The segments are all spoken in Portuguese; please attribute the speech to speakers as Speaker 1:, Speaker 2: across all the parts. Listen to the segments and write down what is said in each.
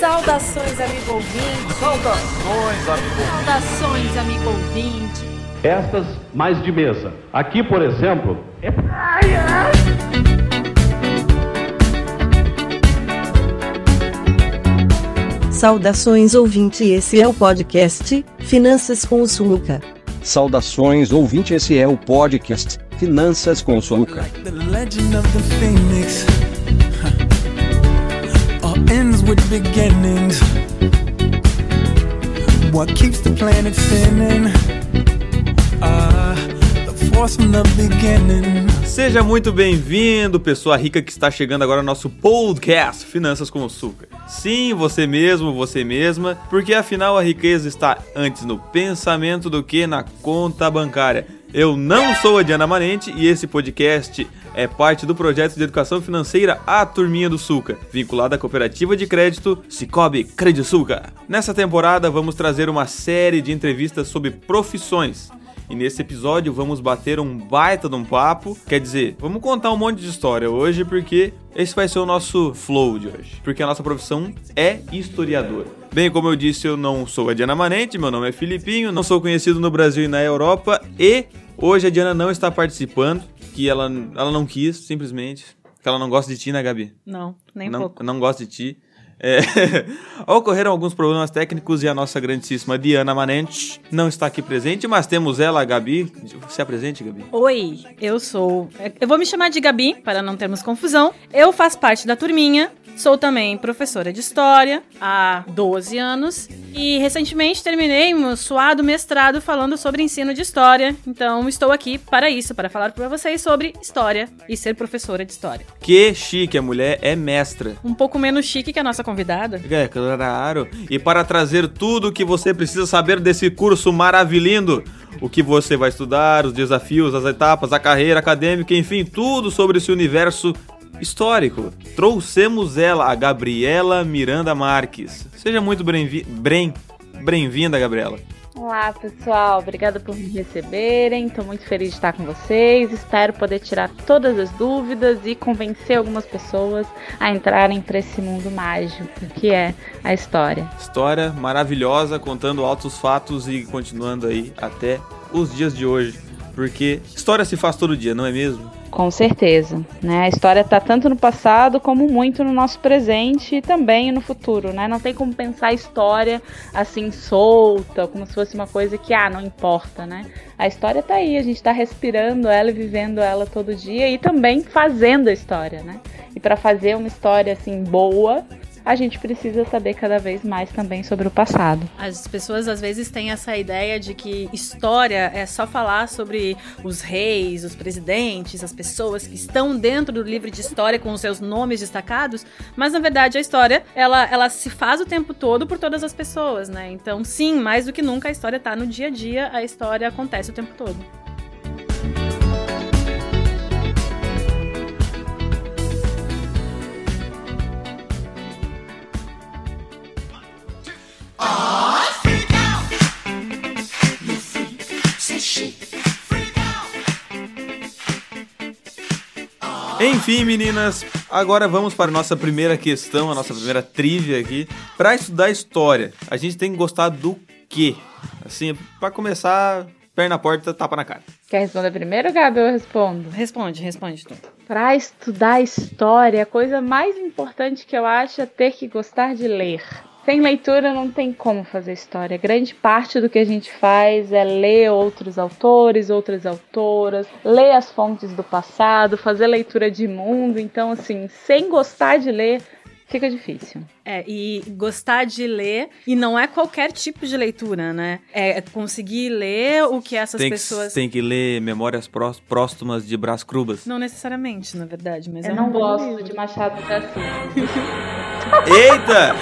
Speaker 1: Saudações, amigo ouvinte.
Speaker 2: Saudações, amigo.
Speaker 1: Saudações, amigo ouvinte.
Speaker 3: Estas mais de mesa. Aqui, por exemplo, é
Speaker 4: Saudações ouvinte, esse é o podcast Finanças com o Sunuca.
Speaker 5: Saudações ouvinte, esse é o podcast Finanças com o Sunuca.
Speaker 6: The with beginnings. What keeps the planet spinning? Ah, the force from the beginning.
Speaker 2: Seja muito bem-vindo, pessoa rica que está chegando agora no nosso podcast Finanças com Açúcar. Sim, você mesmo, você mesma, porque afinal a riqueza está antes no pensamento do que na conta bancária. Eu não sou a Diana Manente e esse podcast é parte do projeto de educação financeira A Turminha do Suca, vinculado à cooperativa de crédito Cicobi Crediçuca. Nessa temporada vamos trazer uma série de entrevistas sobre profissões. E nesse episódio vamos bater um baita de um papo. Quer dizer, vamos contar um monte de história hoje, porque esse vai ser o nosso flow de hoje. Porque a nossa profissão é historiador. Bem, como eu disse, eu não sou a Diana Manente, meu nome é Filipinho, não sou conhecido no Brasil e na Europa. E hoje a Diana não está participando, que ela, ela não quis, simplesmente. Que ela não gosta de ti, né, Gabi?
Speaker 1: Não, nem
Speaker 2: não,
Speaker 1: pouco.
Speaker 2: não gosta de ti. É, ocorreram alguns problemas técnicos e a nossa grandíssima Diana Manente não está aqui presente, mas temos ela, a Gabi. Se apresente, Gabi.
Speaker 1: Oi, eu sou. Eu vou me chamar de Gabi, para não termos confusão. Eu faço parte da turminha. Sou também professora de história há 12 anos e recentemente terminei meu suado mestrado falando sobre ensino de história. Então estou aqui para isso, para falar para vocês sobre história e ser professora de história.
Speaker 2: Que chique, a mulher é mestra.
Speaker 1: Um pouco menos chique que a nossa convidada.
Speaker 2: É, claro. E para trazer tudo o que você precisa saber desse curso maravilhindo, o que você vai estudar, os desafios, as etapas, a carreira acadêmica, enfim, tudo sobre esse universo histórico. Trouxemos ela, a Gabriela Miranda Marques. Seja muito bem-vinda, bem, bem-vinda, Gabriela.
Speaker 7: Olá, pessoal. Obrigada por me receberem. Estou muito feliz de estar com vocês. Espero poder tirar todas as dúvidas e convencer algumas pessoas a entrarem para esse mundo mágico que é a história.
Speaker 2: História maravilhosa, contando altos fatos e continuando aí até os dias de hoje. Porque história se faz todo dia, não é mesmo?
Speaker 7: Com certeza, né? A história está tanto no passado como muito no nosso presente e também no futuro, né? Não tem como pensar a história assim solta, como se fosse uma coisa que ah, não importa, né? A história tá aí, a gente está respirando ela e vivendo ela todo dia e também fazendo a história, né? E para fazer uma história assim boa, a gente precisa saber cada vez mais também sobre o passado.
Speaker 1: As pessoas às vezes têm essa ideia de que história é só falar sobre os reis, os presidentes, as pessoas que estão dentro do livro de história com os seus nomes destacados, mas na verdade a história, ela, ela se faz o tempo todo por todas as pessoas, né? Então, sim, mais do que nunca a história tá no dia a dia, a história acontece o tempo todo.
Speaker 2: Enfim, meninas, agora vamos para a nossa primeira questão, a nossa primeira trivia aqui. Para estudar história, a gente tem que gostar do quê? Assim, para começar, perna na porta, tapa na cara.
Speaker 7: Quer responder primeiro, Gabi, eu respondo?
Speaker 1: Responde, responde tu.
Speaker 7: Para estudar história, a coisa mais importante que eu acho é ter que gostar de ler. Sem leitura não tem como fazer história. Grande parte do que a gente faz é ler outros autores, outras autoras, ler as fontes do passado, fazer leitura de mundo. Então, assim, sem gostar de ler, fica difícil.
Speaker 1: É, e gostar de ler, e não é qualquer tipo de leitura, né? É conseguir ler o que essas
Speaker 2: Tem
Speaker 1: pessoas.
Speaker 2: que, tem que ler Memórias Próximas de Brás Cubas.
Speaker 1: Não necessariamente, na verdade, mas
Speaker 7: Eu
Speaker 1: é
Speaker 7: não
Speaker 1: um bom
Speaker 7: gosto
Speaker 1: livro.
Speaker 7: de Machado de Assis.
Speaker 2: Eita!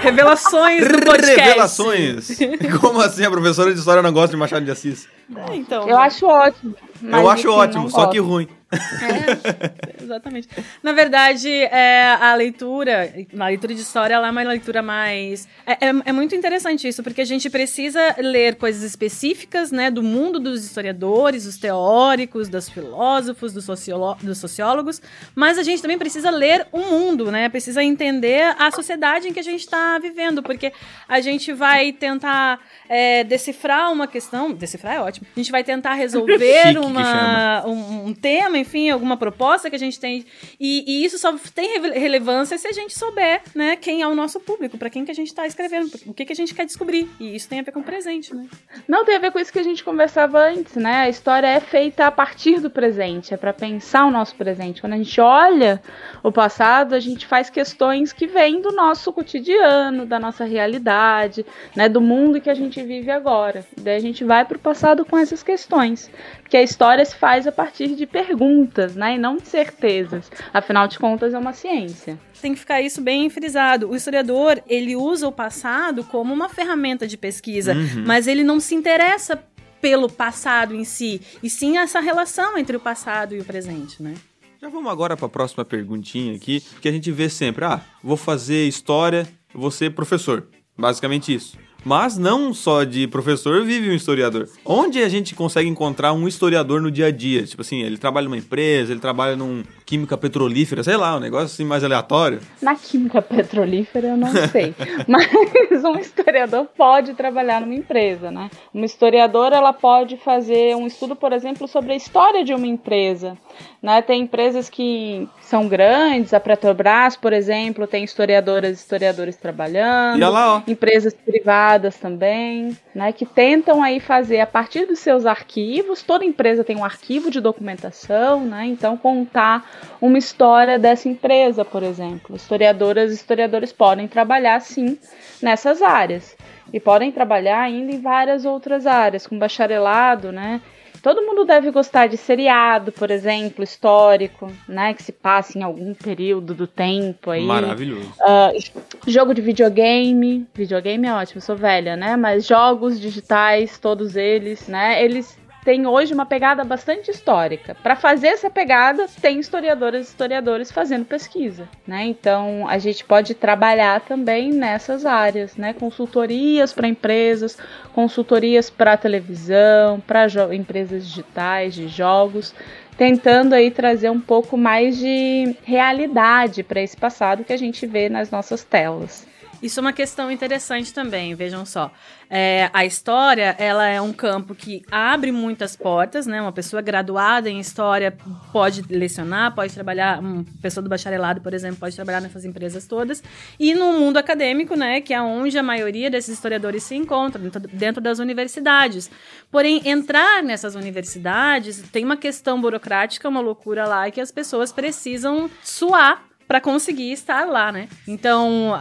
Speaker 1: Revelações do podcast.
Speaker 2: Revelações! Como assim a professora de história não gosta de Machado de Assis?
Speaker 1: É, então.
Speaker 7: Eu acho ótimo.
Speaker 2: Eu acho
Speaker 7: enfim,
Speaker 2: ótimo,
Speaker 7: não
Speaker 2: só que
Speaker 7: gosto.
Speaker 2: ruim.
Speaker 1: É, exatamente. Na verdade, é, a leitura, a leitura de história, ela é uma leitura mais. É, é, é, muito interessante isso, porque a gente precisa ler coisas específicas, né, do mundo dos historiadores, dos teóricos, dos filósofos, dos, dos sociólogos, mas a gente também precisa ler o mundo, né? Precisa entender a sociedade em que a gente está vivendo, porque a gente vai tentar é, decifrar uma questão. Decifrar é ótimo. A gente vai tentar resolver uma, um, um tema, enfim, alguma proposta que a gente tem. E, e isso só tem relevância se a gente souber, né, quem é o nosso público, para quem que a gente está escrevendo, o que, que a gente quer descobrir. E isso tem a ver com o presente, né?
Speaker 7: Não, tem a ver com isso que a gente conversava antes, né? A história é feita a partir do presente, é para pensar o nosso presente. Quando a gente olha o passado, a gente faz questões que vêm do nosso cotidiano, da nossa realidade, né, do mundo que a gente vive agora. Daí a gente vai para o passado com essas questões, que a história se faz a partir de perguntas, né, e não de certezas. Afinal de contas, é uma ciência.
Speaker 1: Tem que ficar isso bem frisado. O historiador, ele usa o passado como uma ferramenta de pesquisa, uhum. mas ele não se interessa pelo passado em si, e sim essa relação entre o passado e o presente, né?
Speaker 2: Já vamos agora para a próxima perguntinha aqui, porque a gente vê sempre, ah, vou fazer história, vou ser professor. Basicamente isso. Mas não só de professor vive um historiador. Onde a gente consegue encontrar um historiador no dia a dia? Tipo assim, ele trabalha numa empresa, ele trabalha num química petrolífera, sei lá, um negócio assim mais aleatório.
Speaker 7: Na química petrolífera eu não sei. Mas um historiador pode trabalhar numa empresa, né? Uma historiadora ela pode fazer um estudo, por exemplo, sobre a história de uma empresa. Né? Tem empresas que são grandes, a Petrobras, por exemplo, tem historiadoras e historiadores trabalhando,
Speaker 2: lá,
Speaker 7: empresas privadas também, né? que tentam aí fazer a partir dos seus arquivos, toda empresa tem um arquivo de documentação, né? então contar uma história dessa empresa, por exemplo. Historiadoras e historiadores podem trabalhar sim nessas áreas e podem trabalhar ainda em várias outras áreas, com bacharelado, né? Todo mundo deve gostar de seriado, por exemplo, histórico, né? Que se passa em algum período do tempo aí.
Speaker 2: Maravilhoso.
Speaker 7: Uh, jogo de videogame. Videogame é ótimo, sou velha, né? Mas jogos digitais, todos eles, né? Eles tem hoje uma pegada bastante histórica. Para fazer essa pegada, tem historiadoras e historiadores fazendo pesquisa, né? Então, a gente pode trabalhar também nessas áreas, né? Consultorias para empresas, consultorias para televisão, para empresas digitais de jogos, tentando aí trazer um pouco mais de realidade para esse passado que a gente vê nas nossas telas.
Speaker 1: Isso é uma questão interessante também, vejam só. É, a história, ela é um campo que abre muitas portas, né? Uma pessoa graduada em história pode lecionar, pode trabalhar, uma pessoa do bacharelado, por exemplo, pode trabalhar nessas empresas todas. E no mundo acadêmico, né, que é onde a maioria desses historiadores se encontram, dentro das universidades. Porém, entrar nessas universidades tem uma questão burocrática, uma loucura lá, que as pessoas precisam suar para conseguir estar lá, né? Então,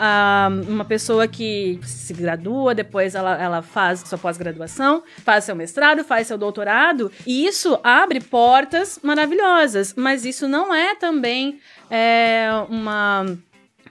Speaker 1: uma pessoa que se gradua, depois ela, ela faz sua pós-graduação, faz seu mestrado, faz seu doutorado, e isso abre portas maravilhosas, mas isso não é também é, uma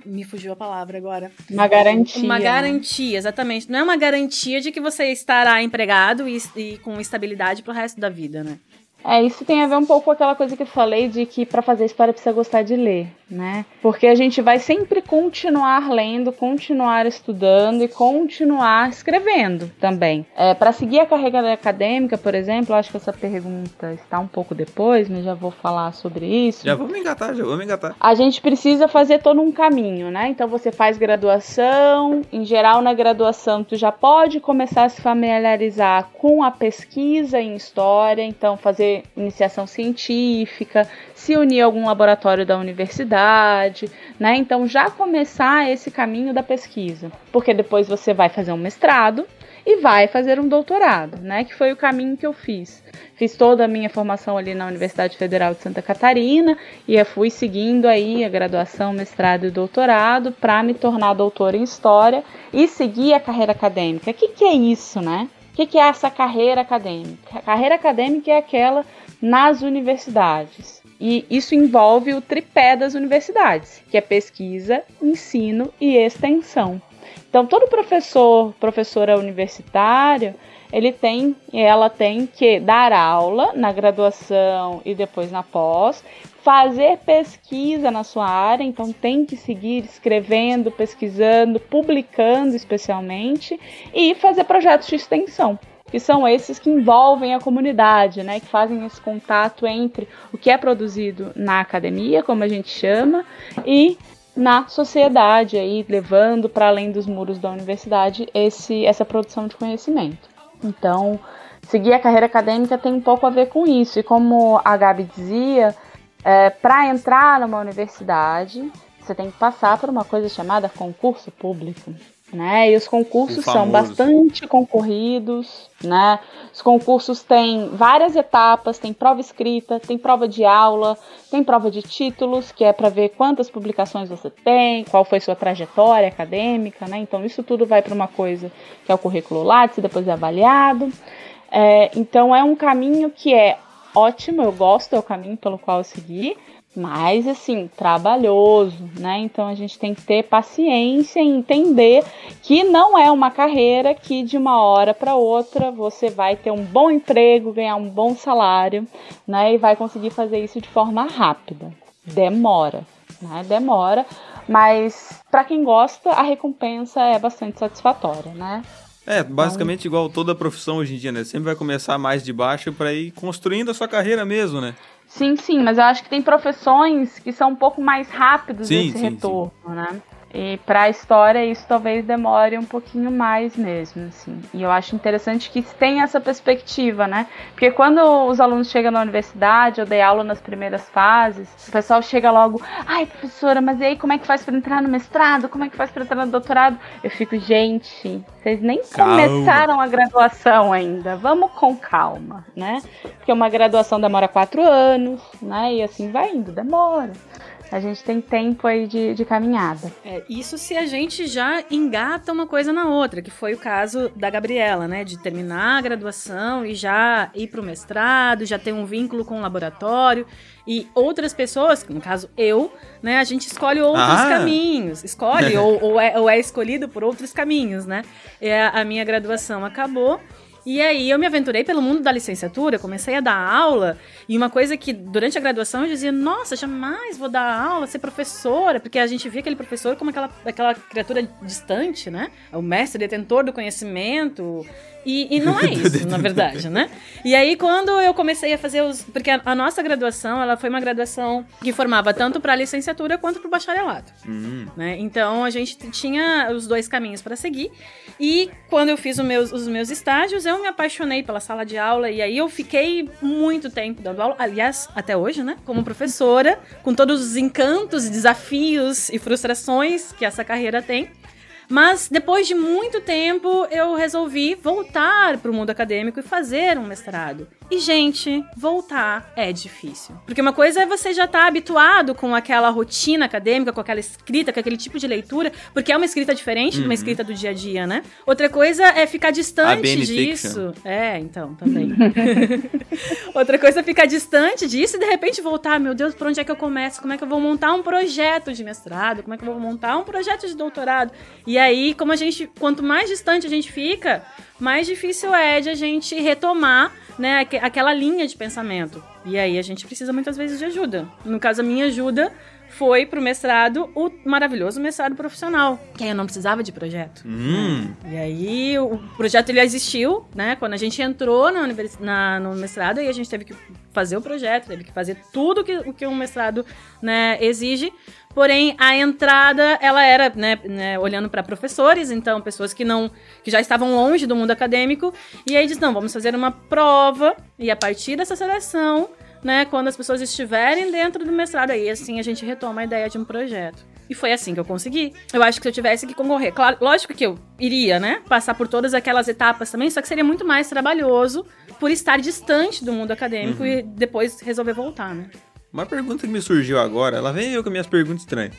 Speaker 1: me fugiu a palavra agora.
Speaker 7: Uma garantia.
Speaker 1: Uma garantia, exatamente. Não é uma garantia de que você estará empregado e, e com estabilidade pro resto da vida, né?
Speaker 7: É, isso tem a ver um pouco com aquela coisa que eu falei de que para fazer história precisa gostar de ler, né? Porque a gente vai sempre continuar lendo, continuar estudando e continuar escrevendo também. É, para seguir a carreira acadêmica, por exemplo, acho que essa pergunta está um pouco depois, mas já vou falar sobre isso.
Speaker 2: Já vou me engatar, já vou me engatar.
Speaker 7: A gente precisa fazer todo um caminho, né? Então você faz graduação, em geral na graduação tu já pode começar a se familiarizar com a pesquisa em história, então fazer iniciação científica, se unir a algum laboratório da universidade, né? Então já começar esse caminho da pesquisa, porque depois você vai fazer um mestrado e vai fazer um doutorado, né? Que foi o caminho que eu fiz. Fiz toda a minha formação ali na Universidade Federal de Santa Catarina e fui seguindo aí a graduação, mestrado e doutorado para me tornar doutora em história e seguir a carreira acadêmica. O que, que é isso, né? Que, que é essa carreira acadêmica? A carreira acadêmica é aquela nas universidades. E isso envolve o tripé das universidades, que é pesquisa, ensino e extensão. Então, todo professor, professora universitária, ele tem ela tem que dar aula na graduação e depois na pós, fazer pesquisa na sua área, então tem que seguir escrevendo, pesquisando, publicando especialmente e fazer projetos de extensão que são esses que envolvem a comunidade, né, que fazem esse contato entre o que é produzido na academia, como a gente chama, e na sociedade, aí levando para além dos muros da universidade esse, essa produção de conhecimento. Então, seguir a carreira acadêmica tem um pouco a ver com isso. E como a Gabi dizia, é, para entrar numa universidade, você tem que passar por uma coisa chamada concurso público. Né? E os concursos são bastante concorridos, né? Os concursos têm várias etapas, tem prova escrita, tem prova de aula, tem prova de títulos, que é para ver quantas publicações você tem, qual foi sua trajetória acadêmica, né? Então isso tudo vai para uma coisa que é o currículo Lattes, depois é avaliado. É, então é um caminho que é ótimo, eu gosto, é o caminho pelo qual eu segui, mas assim, trabalhoso, né? Então a gente tem que ter paciência e entender que não é uma carreira que de uma hora para outra você vai ter um bom emprego, ganhar um bom salário, né? E vai conseguir fazer isso de forma rápida. Demora, né? Demora, mas para quem gosta, a recompensa é bastante satisfatória, né?
Speaker 2: É, basicamente igual toda profissão hoje em dia, né? Sempre vai começar mais de baixo para ir construindo a sua carreira mesmo, né?
Speaker 7: Sim, sim, mas eu acho que tem profissões que são um pouco mais rápidos sim, esse sim, retorno, sim. né? E para a história isso talvez demore um pouquinho mais mesmo, assim. E eu acho interessante que tem essa perspectiva, né? Porque quando os alunos chegam na universidade, eu dei aula nas primeiras fases, o pessoal chega logo, ai professora, mas e aí como é que faz para entrar no mestrado? Como é que faz para entrar no doutorado? Eu fico, gente, vocês nem calma. começaram a graduação ainda. Vamos com calma, né? Porque uma graduação demora quatro anos, né? E assim vai indo, demora. A gente tem tempo aí de, de caminhada.
Speaker 1: É, isso se a gente já engata uma coisa na outra, que foi o caso da Gabriela, né? De terminar a graduação e já ir para o mestrado, já ter um vínculo com o laboratório. E outras pessoas, no caso eu, né? A gente escolhe outros ah. caminhos. Escolhe ou, ou, é, ou é escolhido por outros caminhos, né? É, a minha graduação acabou. E aí eu me aventurei pelo mundo da licenciatura, comecei a dar aula, e uma coisa que durante a graduação eu dizia, nossa, jamais vou dar aula, ser professora, porque a gente via aquele professor como aquela, aquela criatura distante, né? O mestre detentor do conhecimento, e, e, não é isso, na verdade, né? E aí, quando eu comecei a fazer os. Porque a, a nossa graduação, ela foi uma graduação que formava tanto para licenciatura quanto para o bacharelato. Uhum. Né? Então, a gente tinha os dois caminhos para seguir. E quando eu fiz os meus, os meus estágios, eu me apaixonei pela sala de aula. E aí, eu fiquei muito tempo dando aula. Aliás, até hoje, né? Como professora, com todos os encantos, desafios e frustrações que essa carreira tem. Mas depois de muito tempo, eu resolvi voltar para o mundo acadêmico e fazer um mestrado. E, gente, voltar é difícil. Porque uma coisa é você já estar tá habituado com aquela rotina acadêmica, com aquela escrita, com aquele tipo de leitura, porque é uma escrita diferente uhum. de uma uhum. escrita do dia a dia, né? Outra coisa é ficar distante disso. É, então, também. Outra coisa é ficar distante disso e de repente voltar, meu Deus, por onde é que eu começo? Como é que eu vou montar um projeto de mestrado? Como é que eu vou montar um projeto de doutorado? E aí, como a gente, quanto mais distante a gente fica, mais difícil é de a gente retomar né, aquela linha de pensamento. E aí a gente precisa muitas vezes de ajuda. No caso, a minha ajuda foi pro mestrado, o maravilhoso mestrado profissional, que aí eu não precisava de projeto.
Speaker 2: Hum.
Speaker 1: E aí o projeto ele existiu, né? Quando a gente entrou na, na, no mestrado, aí a gente teve que fazer o projeto, teve que fazer tudo que, o que um mestrado né, exige. Porém, a entrada, ela era, né, né olhando para professores, então pessoas que não, que já estavam longe do mundo acadêmico, e aí diz, não, vamos fazer uma prova, e a partir dessa seleção, né, quando as pessoas estiverem dentro do mestrado, aí assim a gente retoma a ideia de um projeto. E foi assim que eu consegui. Eu acho que se eu tivesse que concorrer, claro, lógico que eu iria, né, passar por todas aquelas etapas também, só que seria muito mais trabalhoso por estar distante do mundo acadêmico uhum. e depois resolver voltar, né?
Speaker 2: Uma pergunta que me surgiu agora, ela vem eu com minhas perguntas estranhas.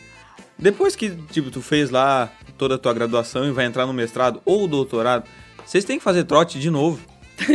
Speaker 2: Depois que, tipo, tu fez lá toda a tua graduação e vai entrar no mestrado ou doutorado, vocês têm que fazer trote de novo?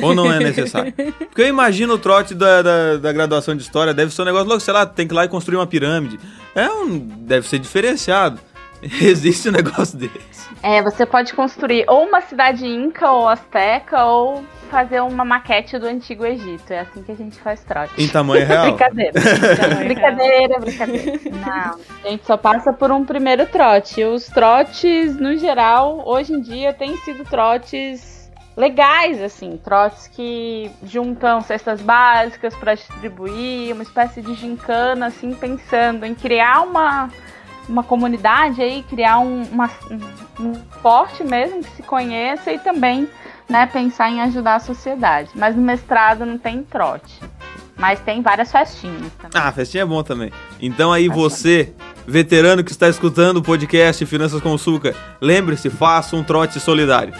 Speaker 2: Ou não é necessário? Porque eu imagino o trote da, da, da, graduação de história, deve ser um negócio louco, sei lá, tem que ir lá e construir uma pirâmide. É um. Deve ser diferenciado. Existe um negócio desse.
Speaker 7: É, você pode construir ou uma cidade inca ou asteca ou fazer uma maquete do antigo Egito. É assim que a gente faz trote.
Speaker 2: Em tamanho real.
Speaker 7: Brincadeira. brincadeira, brincadeira. Não, a gente só passa por um primeiro trote. Os trotes, no geral, hoje em dia, têm sido trotes legais, assim, trotes que juntam cestas básicas para distribuir, uma espécie de gincana, assim, pensando em criar uma, uma comunidade aí, criar um, uma, um forte mesmo que se conheça e também né, pensar em ajudar a sociedade. Mas no mestrado não tem trote. Mas tem várias festinhas também.
Speaker 2: Ah, festinha é bom também. Então aí você, veterano que está escutando o podcast Finanças com Suca, lembre-se, faça um trote solidário.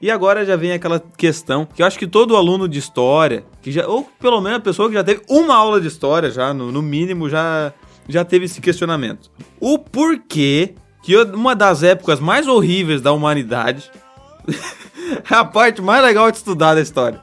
Speaker 2: E agora já vem aquela questão que eu acho que todo aluno de história, que já, ou pelo menos a pessoa que já teve uma aula de história, já no, no mínimo, já, já teve esse questionamento. O porquê que uma das épocas mais horríveis da humanidade é a parte mais legal de estudar da história.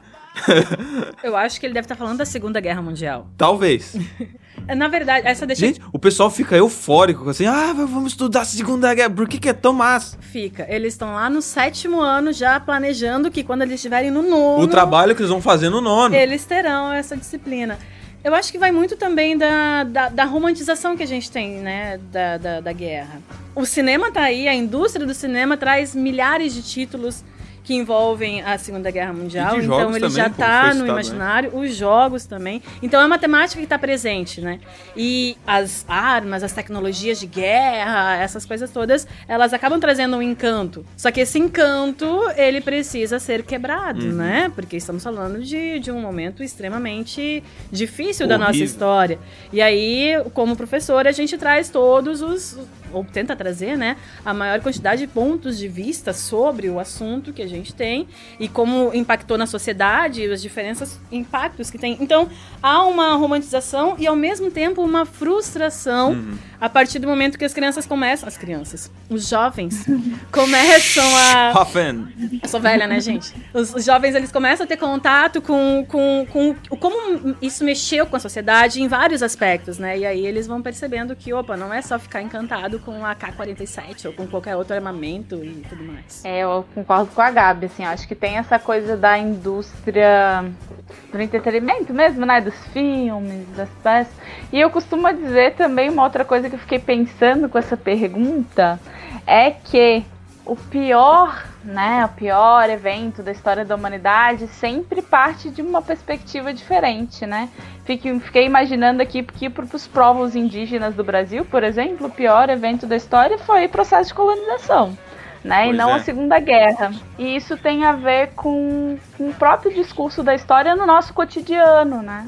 Speaker 1: Eu acho que ele deve estar falando da Segunda Guerra Mundial.
Speaker 2: Talvez.
Speaker 1: Na verdade, essa deixa.
Speaker 2: Gente, o pessoal fica eufórico, assim, ah, vamos estudar a Segunda Guerra. Por que, que é tão massa?
Speaker 1: Fica. Eles estão lá no sétimo ano já planejando que quando eles estiverem no nono.
Speaker 2: O trabalho que eles vão fazer no nono.
Speaker 1: Eles terão essa disciplina. Eu acho que vai muito também da, da, da romantização que a gente tem, né, da, da, da guerra. O cinema tá aí, a indústria do cinema traz milhares de títulos que envolvem a Segunda Guerra Mundial. então ele
Speaker 2: também,
Speaker 1: já está no
Speaker 2: né?
Speaker 1: imaginário, os jogos também. Então é uma temática que está presente, né? E as armas, as tecnologias de guerra, essas coisas todas, elas acabam trazendo um encanto. Só que esse encanto, ele precisa ser quebrado,
Speaker 2: Uhum.
Speaker 1: né? Porque estamos falando de, de um momento extremamente difícil da nossa
Speaker 2: Horrível.
Speaker 1: história. E aí, como professora, a gente traz todos os ou tenta trazer, né, a maior quantidade de pontos de vista sobre o assunto que a gente tem e como impactou na sociedade, as diferenças, impactos que tem. Então, há uma romantização e ao mesmo tempo uma frustração
Speaker 2: Uhum.
Speaker 1: A partir do momento que as crianças começam, as crianças, os jovens começam a
Speaker 2: Hoffen.
Speaker 1: eu sou velha, né, gente? Os, os jovens, eles começam a ter contato com, com, com o- como isso mexeu com a sociedade em vários aspectos, né? E aí eles vão percebendo que, opa, não é só ficar encantado com a K-47 ou com qualquer outro armamento e tudo mais.
Speaker 7: É, eu concordo com a Gabi, assim, eu acho que tem essa coisa da indústria do entretenimento mesmo, né? Dos filmes, das peças. E eu costumo dizer também uma outra coisa que eu fiquei pensando com essa pergunta é que o pior, né, o pior evento da história da humanidade sempre parte de uma perspectiva diferente, né? Fiquei, fiquei imaginando aqui que para os povos indígenas do Brasil, por exemplo, o pior evento da história foi o processo de colonização. Né, e
Speaker 2: Pois
Speaker 7: não
Speaker 2: é.
Speaker 7: a Segunda Guerra. E isso tem a ver com, com o próprio discurso da história no nosso cotidiano, né?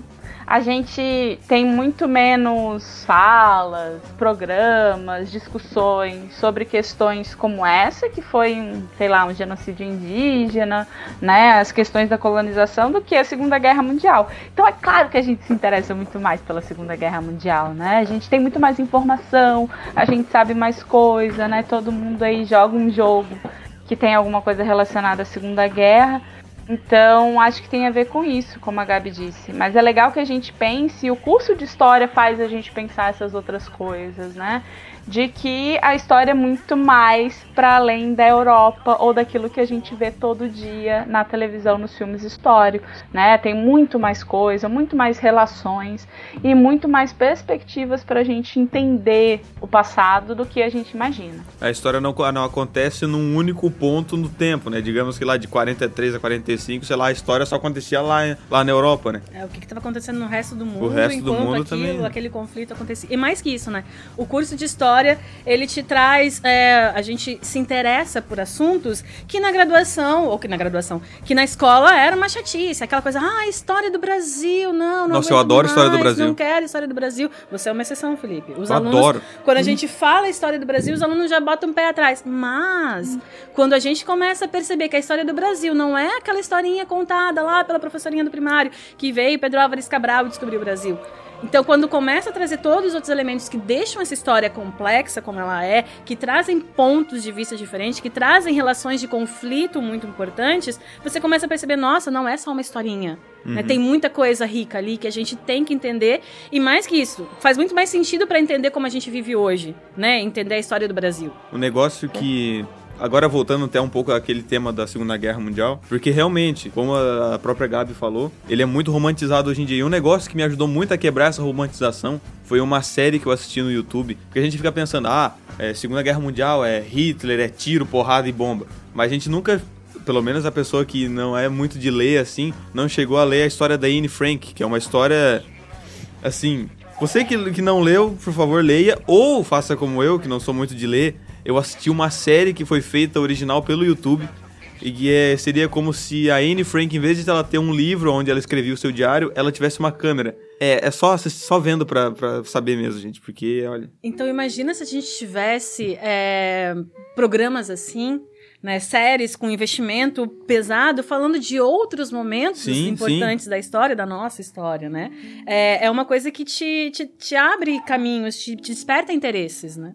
Speaker 7: A gente tem muito menos falas, programas, discussões sobre questões como essa, que foi, um, sei lá, um genocídio indígena, né? As questões da colonização, do que a Segunda Guerra Mundial. Então é claro que a gente se interessa muito mais pela Segunda Guerra Mundial, né? A gente tem muito mais informação, a gente sabe mais coisa, né? Todo mundo aí joga um jogo que tem alguma coisa relacionada à Segunda Guerra. Então, acho que tem a ver com isso, como a Gabi disse. Mas é legal que a gente pense, e o curso de história faz a gente pensar essas outras coisas, né? De que a história é muito mais para além da Europa ou daquilo que a gente vê todo dia na televisão, nos filmes históricos, né? Tem muito mais coisa, muito mais relações e muito mais perspectivas para a gente entender o passado do que a gente imagina.
Speaker 2: A história não, não acontece num único ponto no tempo, né? Digamos que lá de 43 a 45, sei lá, a história só acontecia lá, lá na Europa, né?
Speaker 1: É o que estava acontecendo no resto do mundo,
Speaker 2: resto do
Speaker 1: enquanto
Speaker 2: mundo
Speaker 1: aquilo,
Speaker 2: também.
Speaker 1: aquele conflito acontecia. E mais que isso, né? O curso de história, ele te traz, é, a gente se interessa por assuntos que na graduação, ou que na graduação, que na escola era uma chatice, aquela coisa, ah, história do Brasil, não, não
Speaker 2: Nossa, eu adoro história do
Speaker 1: mais,
Speaker 2: Brasil.
Speaker 1: Não quero história do Brasil. Você é uma exceção, Felipe. Os
Speaker 2: Eu
Speaker 1: alunos,
Speaker 2: adoro.
Speaker 1: quando a gente fala história do Brasil, os alunos já botam o pé atrás. Mas, quando a gente começa a perceber que a história do Brasil não é aquela historinha contada lá pela professorinha do primário, que veio Pedro Álvares Cabral e descobriu o Brasil. Então, quando começa a trazer todos os outros elementos que deixam essa história complexa como ela é, que trazem pontos de vista diferentes, que trazem relações de conflito muito importantes, você começa a perceber, nossa, não é só uma historinha. Né? Tem muita coisa rica ali que a gente tem que entender. E mais que isso, faz muito mais sentido para entender como a gente vive hoje, né? Entender a história do Brasil.
Speaker 2: Um negócio que. Agora voltando até um pouco àquele tema da Segunda Guerra Mundial, porque realmente, como a própria Gabi falou, ele é muito romantizado hoje em dia. E um negócio que me ajudou muito a quebrar essa romantização foi uma série que eu assisti no YouTube. Porque a gente fica pensando, ah, é, Segunda Guerra Mundial é Hitler, é tiro, porrada e bomba. Mas a gente nunca pelo menos a pessoa que não é muito de ler assim, não chegou a ler a história da Anne Frank, que é uma história assim. Você que, que não leu, por favor, leia, ou faça como eu, que não sou muito de ler. Eu assisti uma série que foi feita original pelo YouTube. E que é, seria como se a Anne Frank, em vez de ela ter um livro onde ela escrevia o seu diário, ela tivesse uma câmera. É, é só, só vendo pra, pra saber mesmo, gente, porque, olha.
Speaker 1: Então imagina se a gente tivesse é, programas assim, né, séries com investimento pesado, falando de outros momentos
Speaker 2: Sim,
Speaker 1: importantes da história, da nossa história, né? É, é uma coisa que te, te, te abre caminhos, te, te desperta interesses, né?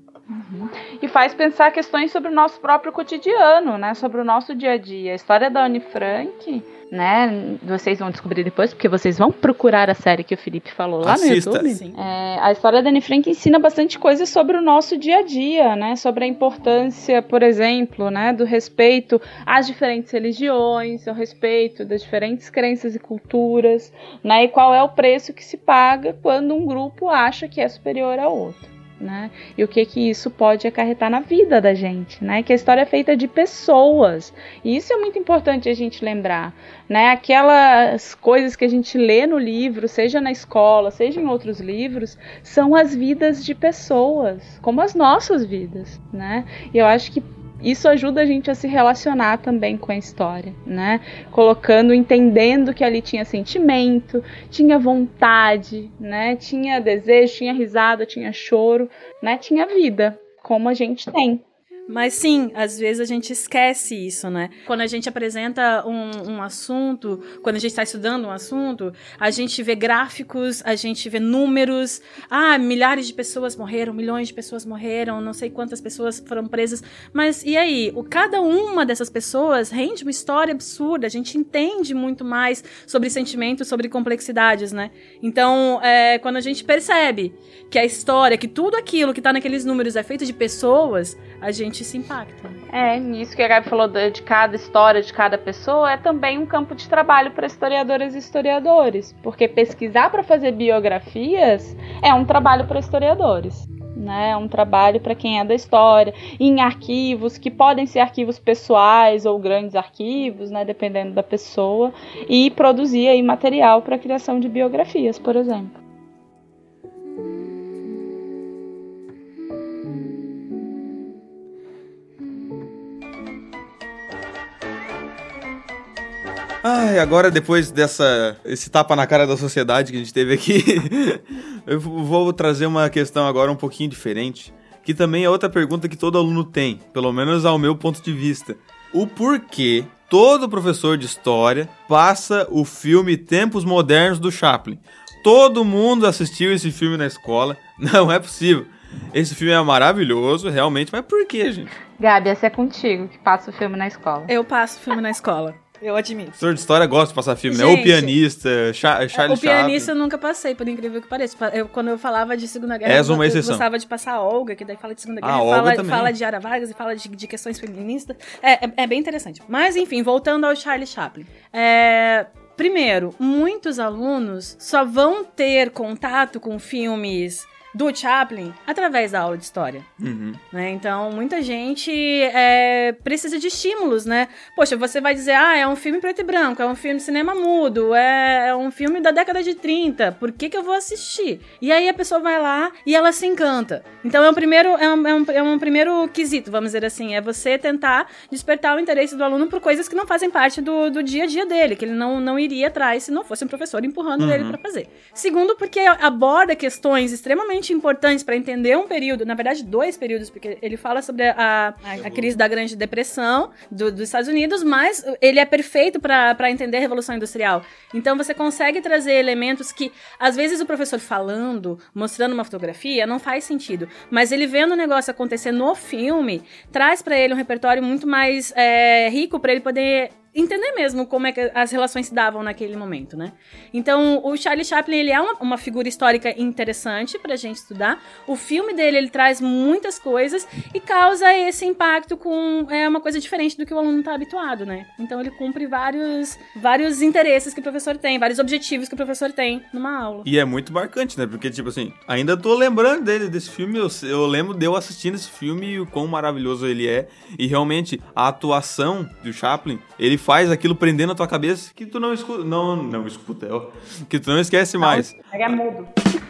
Speaker 7: E faz pensar questões sobre o nosso próprio cotidiano, né? Sobre o nosso dia a dia. A história da Anne Frank, né? Vocês vão descobrir depois, porque vocês vão procurar a série que o Felipe falou lá
Speaker 2: Assista.
Speaker 7: no YouTube. É, a história da Anne Frank ensina bastante coisa sobre o nosso dia a dia, né? Sobre a importância, por exemplo, né? Do respeito às diferentes religiões, ao respeito das diferentes crenças e culturas, né? E qual é o preço que se paga quando um grupo acha que é superior ao outro. Né? E o que que isso pode acarretar na vida da gente, né? Que a história é feita de pessoas. E isso é muito importante a gente lembrar, né? Aquelas coisas que a gente lê no livro, seja na escola, seja em outros livros, são as vidas de pessoas, como as nossas vidas, né? E eu acho que isso ajuda a gente a se relacionar também com a história, né? Colocando, entendendo que ali tinha sentimento, tinha vontade, né? Tinha desejo, tinha risada, tinha choro, né? Tinha vida, como a gente tem.
Speaker 1: Mas sim, às vezes a gente esquece isso, né? Quando a gente apresenta um, um assunto, quando a gente está estudando um assunto, a gente vê gráficos, a gente vê números. Ah, milhares de pessoas morreram, milhões de pessoas morreram, não sei quantas pessoas foram presas. Mas e aí? O, cada uma dessas pessoas rende uma história absurda. A gente entende muito mais sobre sentimentos, sobre complexidades, né? Então, é, quando a gente percebe que a história, que tudo aquilo que tá naqueles números é feito de pessoas, a gente se impacta.
Speaker 7: É, nisso que a Gabi falou de, de cada história, de cada pessoa, é também um campo de trabalho para historiadoras e historiadores, porque pesquisar para fazer biografias é um trabalho para historiadores. Né, é um trabalho para quem é da história, em arquivos que podem ser arquivos pessoais ou grandes arquivos, né, dependendo da pessoa, e produzir aí material para a criação de biografias, por exemplo.
Speaker 2: Ai, agora depois dessa esse tapa na cara da sociedade que a gente teve aqui, eu vou trazer uma questão agora um pouquinho diferente, que também é outra pergunta que todo aluno tem, pelo menos ao meu ponto de vista. O porquê todo professor de história passa o filme Tempos Modernos do Chaplin? Todo mundo assistiu esse filme na escola. Não é possível. Esse filme é maravilhoso, realmente, mas por que, gente?
Speaker 7: Gabi, esse é contigo que passa o filme na escola.
Speaker 1: Eu passo filme na escola. Eu admito.
Speaker 2: Professor de história gosta de passar filme, né?
Speaker 1: Gente,
Speaker 2: O Pianista, Cha Charlie
Speaker 1: o pianista eu
Speaker 2: Chaplin.
Speaker 1: nunca passei, por incrível que pareça. Eu, quando eu falava de Segunda Guerra,
Speaker 2: És
Speaker 1: eu,
Speaker 2: uma
Speaker 1: eu
Speaker 2: exceção.
Speaker 1: gostava de passar Olga, que daí fala de Segunda
Speaker 2: Ah,
Speaker 1: Guerra, fala, fala de Ara Vargas e fala de, de questões feministas. É, é, é bem interessante. Mas, enfim, voltando ao Charlie Chaplin. É, Primeiro, muitos alunos só vão ter contato com filmes do Chaplin através da aula de história.
Speaker 2: Uhum.
Speaker 1: né? Então, muita gente é, precisa de estímulos, né? Poxa, você vai dizer, ah, é um filme preto e branco, é um filme de cinema mudo, é, é um filme da década de 30, por que, que eu vou assistir? E aí a pessoa vai lá e ela se encanta. Então, é um primeiro, é um, é um, é um primeiro quesito, vamos dizer assim, é você tentar despertar o interesse do aluno por coisas que não fazem parte do, do dia a dia dele, que ele não, não iria atrás se não fosse um professor empurrando ele para fazer. Segundo, porque aborda questões extremamente extremamente importantes para entender um período, na verdade, dois períodos, porque ele fala sobre a, a, a crise da Grande Depressão do- dos Estados Unidos, mas ele é perfeito para entender a Revolução Industrial. Então você consegue trazer elementos que, às vezes, o professor falando, mostrando uma fotografia, não faz sentido. Mas ele vendo o negócio acontecer no filme, traz para ele um repertório muito mais é, rico para ele poder entender mesmo como é que as relações se davam naquele momento, né? Então, o Charlie Chaplin, ele é uma, uma figura histórica interessante pra gente estudar. O filme dele, ele traz muitas coisas e causa esse impacto com é, uma coisa diferente do que o aluno tá habituado, né? Então, ele cumpre vários, vários interesses que o professor tem, vários objetivos que o professor tem numa aula.
Speaker 2: E é muito marcante, né? Porque, tipo assim, ainda tô lembrando dele, desse filme. Eu, eu lembro de eu assistindo esse filme e o quão maravilhoso ele é. E realmente, a atuação do Chaplin, ele faz aquilo prendendo a tua cabeça que tu não escuta. Não, não escuta, que tu não esquece mais.
Speaker 7: Ele é mudo.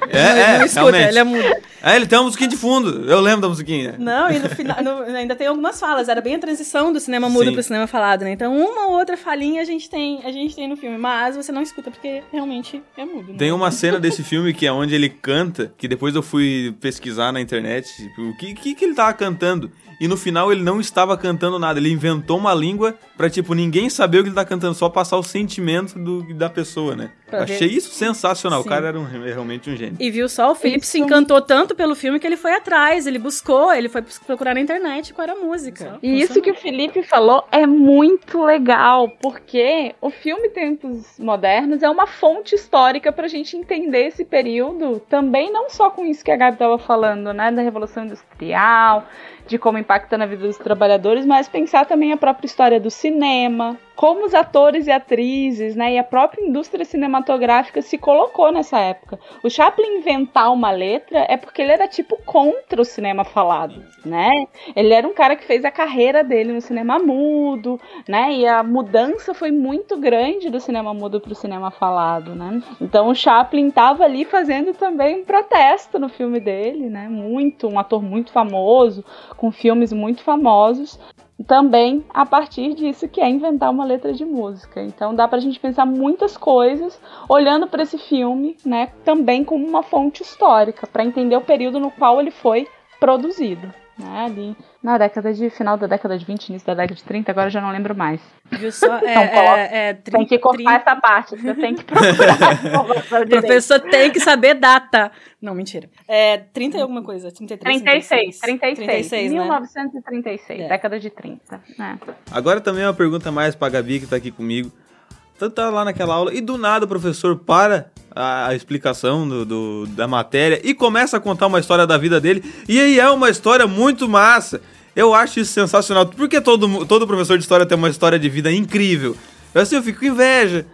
Speaker 2: É, é,
Speaker 1: ele não escuta,
Speaker 2: realmente.
Speaker 1: ele é mudo.
Speaker 2: É, ele tem uma musiquinha de fundo. Eu lembro da musiquinha.
Speaker 1: Não, e no final no- ainda tem algumas falas. Era bem a transição do cinema mudo
Speaker 2: Sim.
Speaker 1: pro cinema falado, né? Então, uma ou outra falinha a gente tem, a gente tem no filme, mas você não escuta porque realmente é mudo. né?
Speaker 2: Tem uma cena desse filme que é onde ele canta, que depois eu fui pesquisar na internet tipo, o que, que, que ele tava cantando. E no final ele não estava cantando nada, ele inventou uma língua pra, tipo, ninguém saber o que ele tá cantando, só passar o sentimento do, da pessoa, né?
Speaker 1: Pra ver.
Speaker 2: Achei isso sensacional,
Speaker 1: Sim.
Speaker 2: o cara era um- realmente um gênio.
Speaker 1: E viu só, o Felipe se encantou tanto pelo filme que ele foi atrás, ele buscou, ele foi procurar na internet qual era a música.
Speaker 7: E isso que o Felipe falou é muito legal, porque o filme Tempos Modernos é uma fonte histórica pra gente entender esse período, também não só com isso que a Gabi tava falando, né, da Revolução Industrial, de como impacta na vida dos trabalhadores, mas pensar também a própria história do cinema, como os atores e atrizes, né, e a própria indústria cinematográfica se colocou nessa época. O Chaplin inventar uma letra é porque ele era tipo contra o cinema falado, né? Ele era um cara que fez a carreira dele no cinema mudo, né? E a mudança foi muito grande do cinema mudo pro cinema falado, né? Então o Chaplin tava ali fazendo também um protesto no filme dele, né? Muito, um ator muito famoso, com filmes muito famosos. Também a partir disso que é inventar uma letra de música. Então dá pra gente pensar muitas coisas olhando para esse filme, né? Também como uma fonte histórica, para entender o período no qual ele foi produzido. Né, ali na década de final da década de 20, início da década de 30, agora eu já não lembro mais.
Speaker 1: Viu só? É,
Speaker 7: Então, coloca-
Speaker 1: é, é,
Speaker 7: Tem que cortar
Speaker 1: 30.
Speaker 7: essa parte, você tem que procurar
Speaker 1: O professor tem que saber data. Não, mentira. É 30 e alguma coisa. 33,
Speaker 7: 36, 36,
Speaker 1: 36, né?
Speaker 7: 1936,
Speaker 1: É.
Speaker 7: década de 30. né?
Speaker 2: Agora também é uma pergunta mais pra Gabi que tá aqui comigo. Tu tá lá naquela aula e do nada o professor para a, a explicação do, do- da matéria e começa a contar uma história da vida dele. E aí é uma história muito massa. Eu acho isso sensacional. Porque todo, todo professor de história tem uma história de vida incrível. Assim, eu fico com inveja.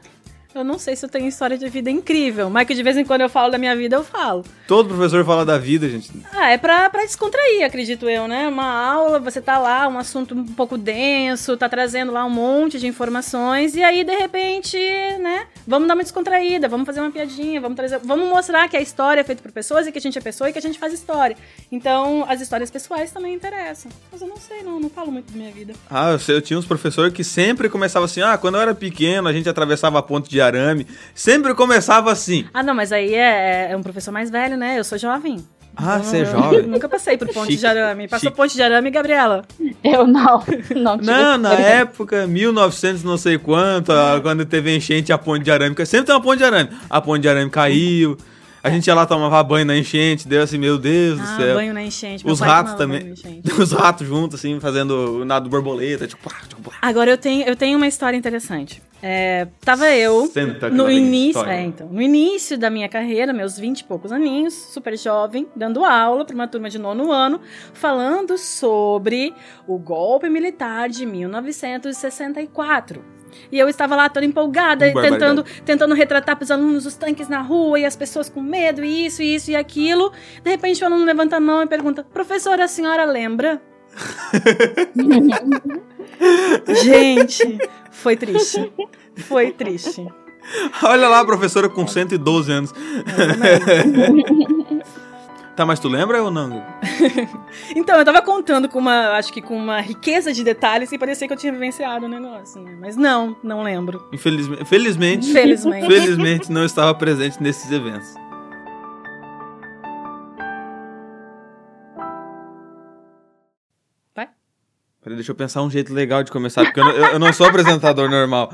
Speaker 1: Eu não sei se eu tenho história de vida incrível, mas que de vez em quando eu falo da minha vida, eu falo.
Speaker 2: Todo professor fala da vida, gente.
Speaker 1: Ah, é pra, pra descontrair, acredito eu, né? Uma aula, você tá lá, um assunto um pouco denso, tá trazendo lá um monte de informações, e aí, de repente, né? Vamos dar uma descontraída, vamos fazer uma piadinha, vamos trazer. Vamos mostrar que a história é feita por pessoas e que a gente é pessoa e que a gente faz história. Então, as histórias pessoais também interessam. Mas eu não sei, não, não falo muito da minha vida.
Speaker 2: Ah, eu, sei, eu tinha uns professores que sempre começavam assim: ah, quando eu era pequeno, a gente atravessava a ponte de arame. Sempre começava assim.
Speaker 1: Ah, não, mas aí é, é um professor mais velho, né? Eu sou jovem.
Speaker 2: Ah,
Speaker 1: Então,
Speaker 2: você é jovem?
Speaker 1: Nunca passei por ponte
Speaker 2: Chique,
Speaker 1: de arame. Passou
Speaker 2: chique.
Speaker 1: ponte de arame, Gabriela.
Speaker 7: Eu não, não
Speaker 2: Não, na época, 1900 não sei quanto, quando teve enchente, a ponte de arame, sempre tem uma ponte de arame. A ponte de arame caiu, a gente ia lá tomava banho na enchente, deu assim, meu Deus do
Speaker 1: Ah,
Speaker 2: céu.
Speaker 1: banho na enchente. Meu
Speaker 2: Os ratos também. Os ratos juntos, assim, fazendo o nado borboleta, tipo, tipo.
Speaker 1: Agora eu tenho, eu tenho uma história interessante. É, tava eu
Speaker 2: Senta
Speaker 1: no início, é, então, no início da minha carreira, meus 20 e poucos aninhos, super jovem, dando aula para uma turma de nono ano, falando sobre o golpe militar de 1964. E eu estava lá toda empolgada,
Speaker 2: Um
Speaker 1: tentando, tentando retratar para os alunos os tanques na rua e as pessoas com medo, e isso, isso e aquilo. De repente o aluno levanta a mão e pergunta: Professora, a senhora lembra? Gente, foi triste. Foi triste.
Speaker 2: Olha lá a professora com 112 anos. Tá, mas tu lembra ou não?
Speaker 1: então, eu tava contando com uma, acho que com uma riqueza de detalhes e parecia que eu tinha vivenciado o negócio, né? Mas não, não lembro.
Speaker 2: Infelizmente, felizmente,
Speaker 1: felizmente,
Speaker 2: felizmente não estava presente nesses eventos. Vai? Peraí, deixa eu pensar um jeito legal de começar, porque eu eu não sou apresentador normal.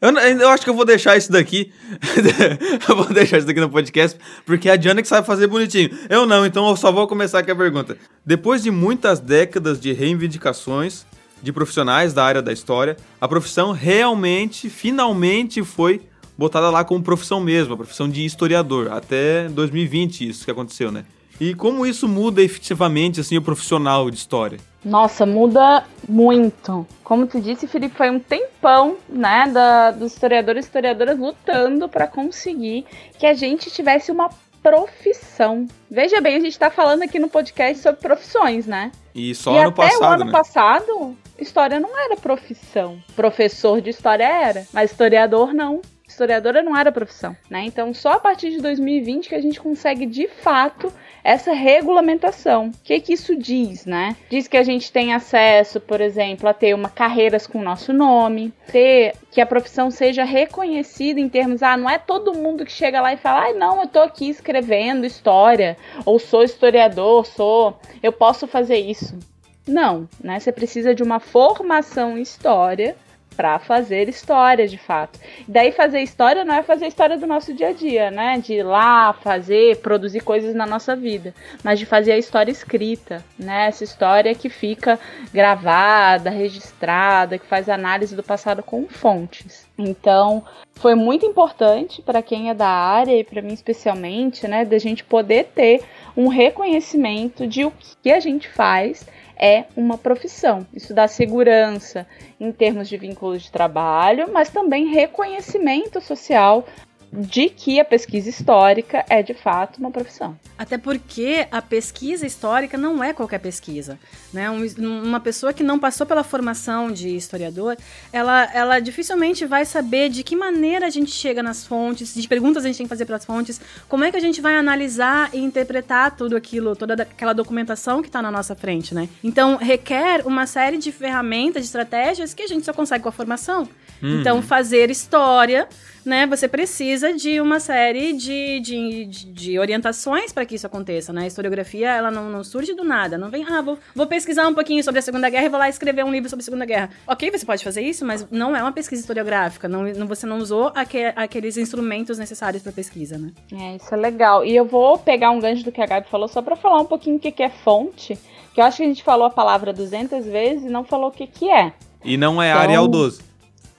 Speaker 2: Eu, eu acho que eu vou deixar isso daqui. eu vou deixar isso daqui no podcast, porque é a Diana que sabe fazer bonitinho. Eu não, então eu só vou começar aqui a pergunta. Depois de muitas décadas de reivindicações de profissionais da área da história, a profissão realmente, finalmente foi botada lá como profissão mesmo, a profissão de historiador. Até 2020 isso que aconteceu, né? E como isso muda efetivamente assim o profissional de história?
Speaker 7: Nossa, muda muito. Como tu disse, Felipe, foi um tempão, né, da, dos historiadores e historiadoras lutando para conseguir que a gente tivesse uma profissão. Veja bem, a gente tá falando aqui no podcast sobre profissões, né?
Speaker 2: E só
Speaker 7: e
Speaker 2: ano
Speaker 7: até
Speaker 2: passado,
Speaker 7: o ano
Speaker 2: né?
Speaker 7: passado, história não era profissão. Professor de história era, mas historiador não. Historiadora não era profissão, né? Então, só a partir de 2020 que a gente consegue de fato essa regulamentação. O que que isso diz, né? Diz que a gente tem acesso, por exemplo, a ter uma carreiras com o nosso nome, ter que a profissão seja reconhecida em termos, ah, não é todo mundo que chega lá e fala, ai, não, eu tô aqui escrevendo história, ou sou historiador, sou, eu posso fazer isso. Não, né? Você precisa de uma formação em história para fazer história, de fato. Daí fazer história não é fazer história do nosso dia a dia, né? De ir lá fazer, produzir coisas na nossa vida, mas de fazer a história escrita, né? Essa história que fica gravada, registrada, que faz análise do passado com fontes. Então, foi muito importante para quem é da área e para mim especialmente, né, da gente poder ter um reconhecimento de o que a gente faz é uma profissão. Isso dá segurança em termos de vínculos de trabalho, mas também reconhecimento social de que a pesquisa histórica é de fato uma profissão.
Speaker 1: Até porque a pesquisa histórica não é qualquer pesquisa. Né? Um- uma pessoa que não passou pela formação de historiador, ela, ela dificilmente vai saber de que maneira a gente chega nas fontes, de perguntas a gente tem que fazer para as fontes, como é que a gente vai analisar e interpretar tudo aquilo, toda aquela documentação que está na nossa frente. Né? Então, requer uma série de ferramentas, de estratégias que a gente só consegue com a formação. Então, fazer história, né? Você precisa de uma série de, de, de, de orientações para que isso aconteça, né? A historiografia, ela não, não surge do nada. Não vem, ah, vou, vou pesquisar um pouquinho sobre a Segunda Guerra e vou lá escrever um livro sobre a Segunda Guerra. Ok, você pode fazer isso, mas não é uma pesquisa historiográfica. Não, não- você não usou aque, aqueles instrumentos necessários para pesquisa, né?
Speaker 7: É, isso é legal. E eu vou pegar um gancho do que a Gabi falou só para falar um pouquinho o que que é fonte, que eu acho que a gente falou a palavra 200 vezes e não falou o que que é.
Speaker 2: E não é
Speaker 7: Então-
Speaker 2: Arial 12.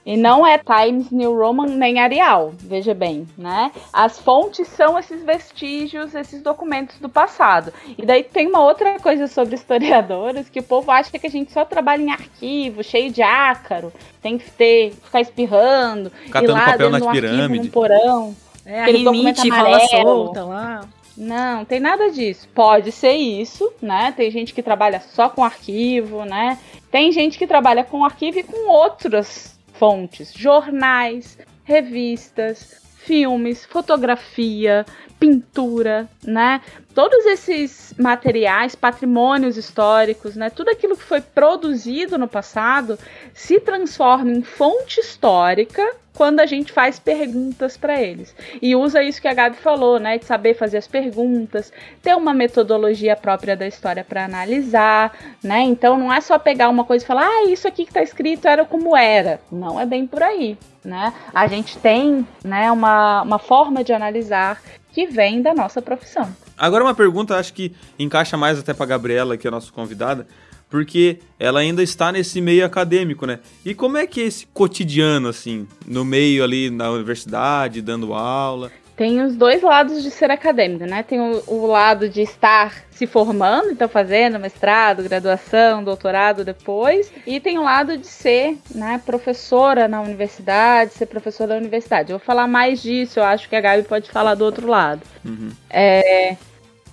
Speaker 7: E não é Times New Roman nem Arial, veja bem, né? As fontes são esses vestígios, esses documentos do passado. E daí tem uma outra coisa sobre historiadores que o povo acha que a gente só trabalha em arquivo, cheio de ácaro, tem que ter, ficar espirrando,
Speaker 2: Catando
Speaker 7: ir lá
Speaker 2: papel
Speaker 7: dentro
Speaker 2: nas
Speaker 7: de um arquivo,
Speaker 2: pirâmides.
Speaker 7: num porão.
Speaker 1: É, a
Speaker 7: Aquele documento
Speaker 1: rinite rola
Speaker 7: amarelo.
Speaker 1: solta lá.
Speaker 7: Não, tem nada disso. Pode ser isso, né? Tem gente que trabalha só com arquivo, né? Tem gente que trabalha com arquivo e com outras fontes, jornais, revistas, filmes, fotografia, pintura, né? Todos esses materiais, patrimônios históricos, né? Tudo aquilo que foi produzido no passado se transforma em fonte histórica quando a gente faz perguntas para eles. E usa isso que a Gabi falou, né? De saber fazer as perguntas, ter uma metodologia própria da história para analisar, né? Então não é só pegar uma coisa e falar, ah, isso aqui que está escrito era como era. Não é bem por aí, né? A gente tem, né, uma, uma forma de analisar que vem da nossa profissão.
Speaker 2: Agora uma pergunta, acho que encaixa mais até pra Gabriela, que é a nossa convidada, porque ela ainda está nesse meio acadêmico, né? E como é que é esse cotidiano, assim, no meio ali na universidade, dando aula?
Speaker 7: Tem os dois lados de ser acadêmico, né? Tem o, o lado de estar se formando, então fazendo mestrado, graduação, doutorado depois, e tem o lado de ser, né, professora na universidade, ser professora da universidade. Eu vou falar mais disso, eu acho que a Gabi pode falar do outro lado.
Speaker 2: Uhum.
Speaker 7: É,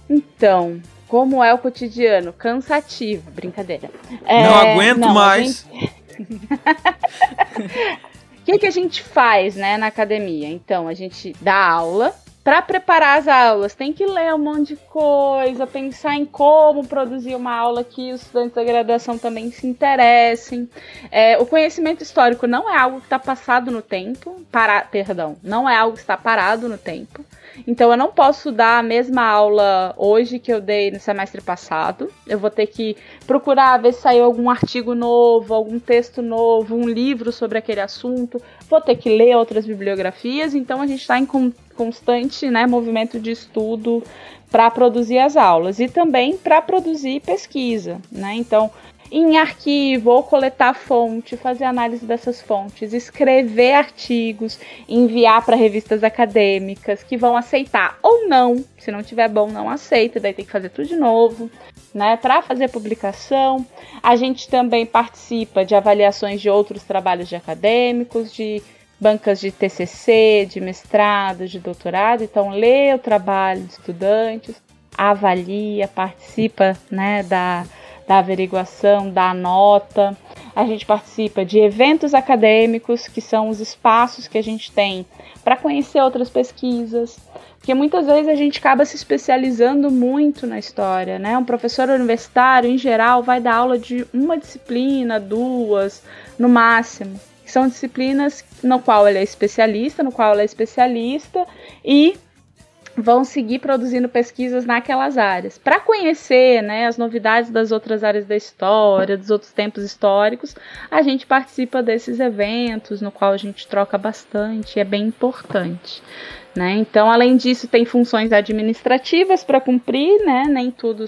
Speaker 7: então, como é o cotidiano? Cansativo, brincadeira. É,
Speaker 2: não aguento
Speaker 7: não,
Speaker 2: mais.
Speaker 7: o que, que a gente faz, né, na academia? Então, a gente dá aula. Para preparar as aulas, tem que ler um monte de coisa, pensar em como produzir uma aula que os estudantes da graduação também se interessem. É, o conhecimento histórico não é algo que está passado no tempo, para, perdão, não é algo que está parado no tempo. Então eu não posso dar a mesma aula hoje que eu dei no semestre passado. Eu vou ter que procurar ver se saiu algum artigo novo, algum texto novo, um livro sobre aquele assunto. Vou ter que ler outras bibliografias. Então a gente está em constante né, movimento de estudo para produzir as aulas e também para produzir pesquisa, né? Então, em arquivo ou coletar fonte, fazer análise dessas fontes, escrever artigos, enviar para revistas acadêmicas que vão aceitar ou não. Se não tiver bom, não aceita, daí tem que fazer tudo de novo, né? Para fazer publicação, a gente também participa de avaliações de outros trabalhos de acadêmicos, de bancas de TCC, de mestrado, de doutorado. Então, lê o trabalho de estudantes, avalia, participa, né, da da averiguação, da nota. A gente participa de eventos acadêmicos, que são os espaços que a gente tem para conhecer outras pesquisas. Porque muitas vezes a gente acaba se especializando muito na história, né? Um professor universitário, em geral, vai dar aula de uma disciplina, duas, no máximo. São disciplinas no qual ele é especialista, no qual ela é especialista, e vão seguir produzindo pesquisas naquelas áreas. Para conhecer né, as novidades das outras áreas da história, dos outros tempos históricos, a gente participa desses eventos, no qual a gente troca bastante, é bem importante. Né? Então, além disso, tem funções administrativas para cumprir, né? nem tudo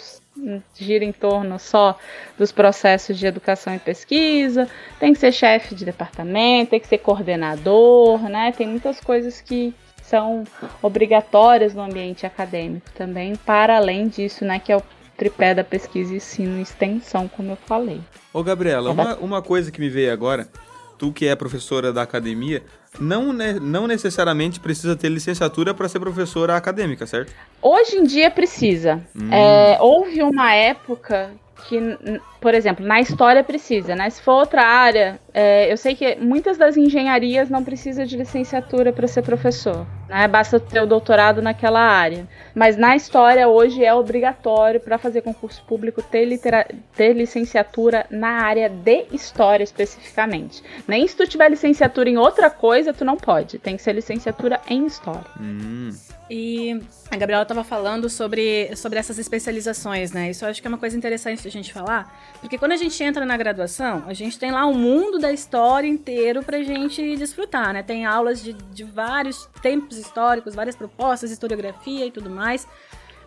Speaker 7: gira em torno só dos processos de educação e pesquisa, tem que ser chefe de departamento, tem que ser coordenador, né? tem muitas coisas que, são obrigatórias no ambiente acadêmico também, para além disso, né, que é o tripé da pesquisa, ensino e extensão, como eu falei.
Speaker 2: Ô, Gabriela, uma, uma coisa que me veio agora, tu que é professora da academia, não, não necessariamente precisa ter licenciatura para ser professora acadêmica, certo?
Speaker 7: Hoje em dia precisa. Hum. É, houve uma época que, por exemplo, na história precisa, né? Se for outra área, é, eu sei que muitas das engenharias não precisa de licenciatura para ser professor, né? Basta ter o doutorado naquela área. Mas na história hoje é obrigatório para fazer concurso público ter, litera ter licenciatura na área de história especificamente. Nem se tu tiver licenciatura em outra coisa, tu não pode. Tem que ser licenciatura em história.
Speaker 2: Hum.
Speaker 1: E a Gabriela estava falando sobre, sobre essas especializações, né? Isso eu acho que é uma coisa interessante a gente falar, porque quando a gente entra na graduação, a gente tem lá o um mundo da história inteiro pra gente desfrutar, né? Tem aulas de, de vários tempos históricos, várias propostas, historiografia e tudo mais.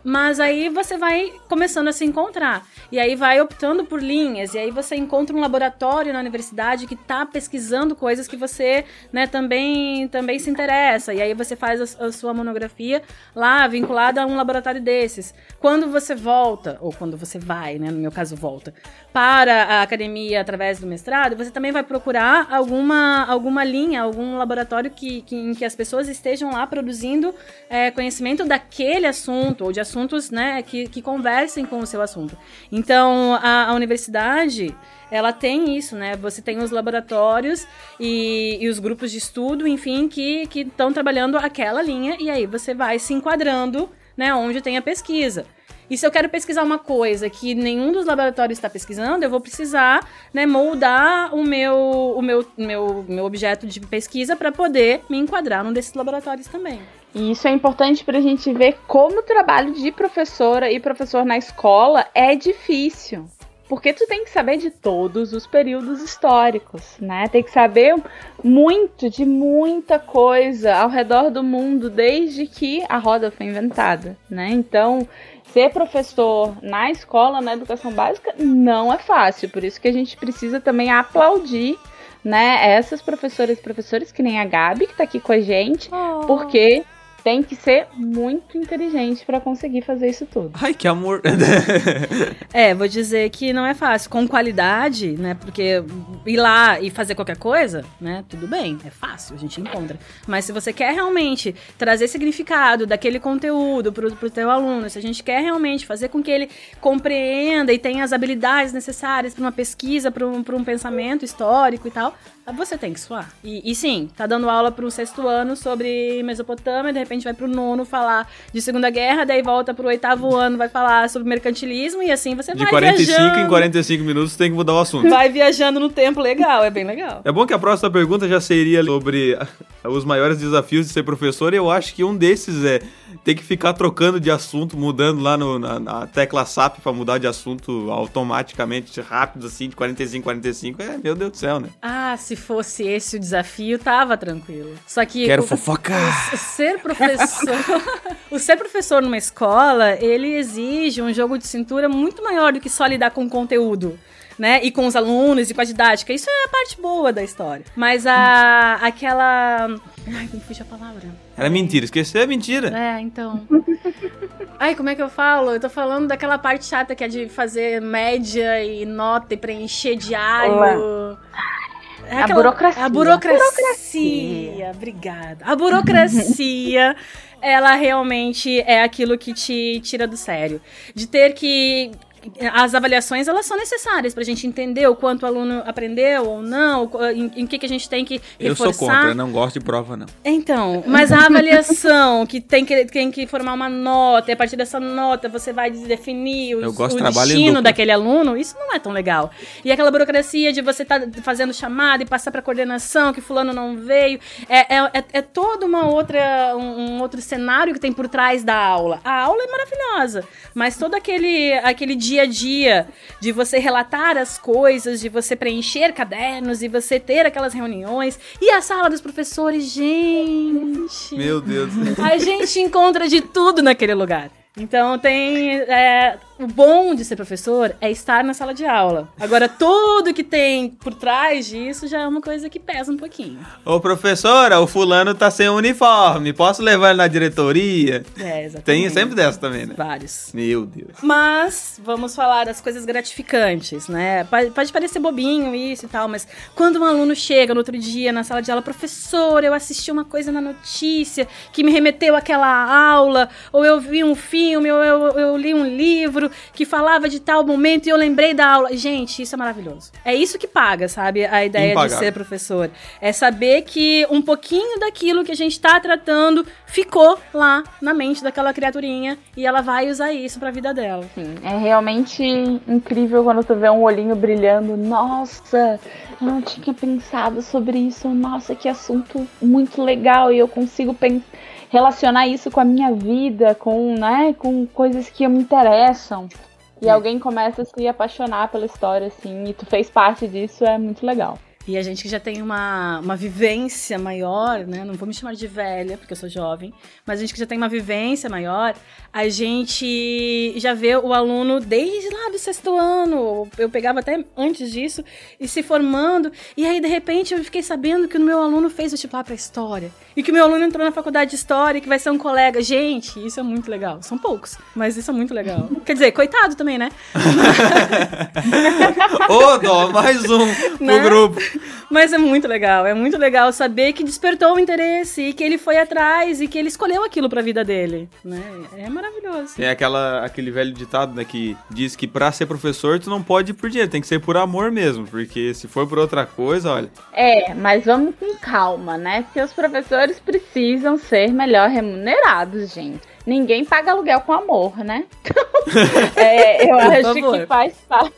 Speaker 1: Mas aí você vai começando a se encontrar. E aí vai optando por linhas. E aí você encontra um laboratório na universidade que está pesquisando coisas que você né, também, também se interessa. E aí você faz a, a, sua monografia lá, vinculada a um laboratório desses. Quando você volta, ou quando você vai, né, no meu caso volta, para a academia através do mestrado, você também vai procurar alguma, alguma linha, algum laboratório que, que, em que as pessoas estejam lá produzindo é, conhecimento daquele assunto, ou de assuntos né, que, que conversem com o seu assunto. Então, a, a universidade ela tem isso, né? Você tem os laboratórios e, e os grupos de estudo, enfim, que estão trabalhando aquela linha, e aí você vai se enquadrando, né, onde tem a pesquisa. E se eu quero pesquisar uma coisa que nenhum dos laboratórios está pesquisando, eu vou precisar né, moldar o meu, o meu, meu, meu objeto de pesquisa para poder me enquadrar num desses laboratórios também.
Speaker 7: E isso é importante para a gente ver como o trabalho de professora e professor na escola é difícil. Porque tu tem que saber de todos os períodos históricos, né? Tem que saber muito de muita coisa ao redor do mundo desde que a roda foi inventada, né? Então, ser professor na escola, na educação básica, não é fácil. Por isso que a gente precisa também aplaudir né, essas professoras e professores, que nem a Gabi, que está aqui com a gente, oh. porque tem que ser muito inteligente para conseguir fazer isso tudo.
Speaker 2: Ai, que amor.
Speaker 1: é, vou dizer que não é fácil. Com qualidade, né? Porque ir lá e fazer qualquer coisa, né? Tudo bem, é fácil, a gente encontra. Mas se você quer realmente trazer significado daquele conteúdo pro, pro teu aluno, se a gente quer realmente fazer com que ele compreenda e tenha as habilidades necessárias para uma pesquisa, para um, um pensamento histórico e tal, você tem que suar. E, e sim, tá dando aula para o sexto ano sobre Mesopotâmia, de repente repente vai pro nono falar de Segunda Guerra, daí volta pro oitavo ano, vai falar sobre mercantilismo e assim você
Speaker 2: De
Speaker 1: vai
Speaker 2: 45
Speaker 1: viajando.
Speaker 2: em 45 minutos tem que mudar o assunto.
Speaker 1: Vai viajando no tempo legal, é bem legal.
Speaker 2: É bom que a próxima pergunta já seria sobre os maiores desafios de ser professor, e eu acho que um desses é ter que ficar trocando de assunto, mudando lá no- na, na tecla SAP pra mudar de assunto automaticamente, rápido assim, de 45 em 45. É, meu Deus do céu, né?
Speaker 1: Ah, se fosse esse o desafio, tava tranquilo. Só que
Speaker 2: Quero
Speaker 1: o,
Speaker 2: fofocar.
Speaker 1: o ser professor, o ser professor numa escola, ele exige um jogo de cintura muito maior do que só lidar com o conteúdo. Né? E com os alunos e com a didática. Isso é a parte boa da história. Mas a aquela. Ai, como fugiu a palavra?
Speaker 2: Era mentira, esquecer é mentira.
Speaker 1: É, então. Ai, como é que eu falo? Eu tô falando daquela parte chata que é de fazer média e nota e preencher diário. É
Speaker 7: A burocracia.
Speaker 1: A burocracia. Obrigada. A burocracia, ela realmente é aquilo que te tira do sério. De ter que. As avaliações, elas são necessárias pra gente entender o quanto o aluno aprendeu ou não, o- em, em que, que a gente tem que
Speaker 2: Eu
Speaker 1: reforçar.
Speaker 2: sou contra, não gosto de prova, não.
Speaker 1: Então, mas a avaliação, que tem que, tem que formar uma nota, e a partir dessa nota você vai definir
Speaker 2: Eu
Speaker 1: o
Speaker 2: em
Speaker 1: destino daquele aluno, isso não é tão legal. E aquela burocracia de você estar fazendo chamada e passar pra coordenação, que fulano não veio, é, é, é, é todo uma outra, um, um outro cenário que tem por trás da aula. A aula é maravilhosa, mas todo aquele, aquele dia a dia de você relatar as coisas, de você preencher cadernos e você ter aquelas reuniões. E a sala dos professores, gente.
Speaker 2: Meu Deus.
Speaker 1: A gente encontra de tudo naquele lugar. Então tem. é, o bom de ser professor é estar na sala de aula. Agora, tudo que tem por trás disso já é uma coisa que pesa um pouquinho.
Speaker 2: Ô, professora, o fulano tá sem uniforme, posso levar ele na diretoria?
Speaker 1: É, exatamente.
Speaker 2: Tem sempre dessa também, né?
Speaker 1: Vários.
Speaker 2: Meu Deus.
Speaker 1: Mas vamos falar das coisas gratificantes, né? Pode, pode parecer bobinho isso e tal, mas quando um aluno chega no outro dia na sala de aula, professor, eu assisti uma coisa na notícia que me remeteu àquela aula, ou eu vi um filme, ou eu, eu li um livro que falava de tal momento e eu lembrei da aula. Gente, isso é maravilhoso. É isso que paga, sabe? A ideia de
Speaker 2: Impagável.
Speaker 1: ser professor. É saber que um pouquinho daquilo que a gente tá tratando ficou lá na mente daquela criaturinha e ela vai usar isso pra vida dela.
Speaker 7: Sim, é realmente incrível quando tu vê um olhinho brilhando. Nossa, eu não tinha pensado sobre isso. Nossa, que assunto muito legal. E eu consigo pen- relacionar isso com a minha vida, com, né, com coisas que me interessam. E alguém começa a se apaixonar pela história, assim, e tu fez parte disso, é muito legal.
Speaker 1: E a gente que já tem uma, uma vivência maior, né? Não vou me chamar de velha, porque eu sou jovem, mas a gente que já tem uma vivência maior, a gente já vê o aluno desde lá do sexto ano. Eu pegava até antes disso, e se formando. E aí, de repente, eu fiquei sabendo que o meu aluno fez vestibular pra história. E que o meu aluno entrou na faculdade de história, que vai ser um colega. Gente, isso é muito legal. São poucos, mas isso é muito legal. Quer dizer, coitado também, né?
Speaker 2: Ô, dó, mais um pro
Speaker 1: Né?
Speaker 2: grupo.
Speaker 1: Mas é muito legal, é muito legal saber que despertou o interesse e que ele foi atrás e que ele escolheu aquilo pra vida dele, né? É maravilhoso.
Speaker 2: Tem aquela, aquele velho ditado, né, que diz que pra ser professor tu não pode ir por dinheiro, tem que ser por amor mesmo, porque se for por outra coisa, olha,
Speaker 7: É, mas vamos com calma, né? Porque os professores precisam ser melhor remunerados, gente. Ninguém paga aluguel com amor, né? é, eu acho que faz parte.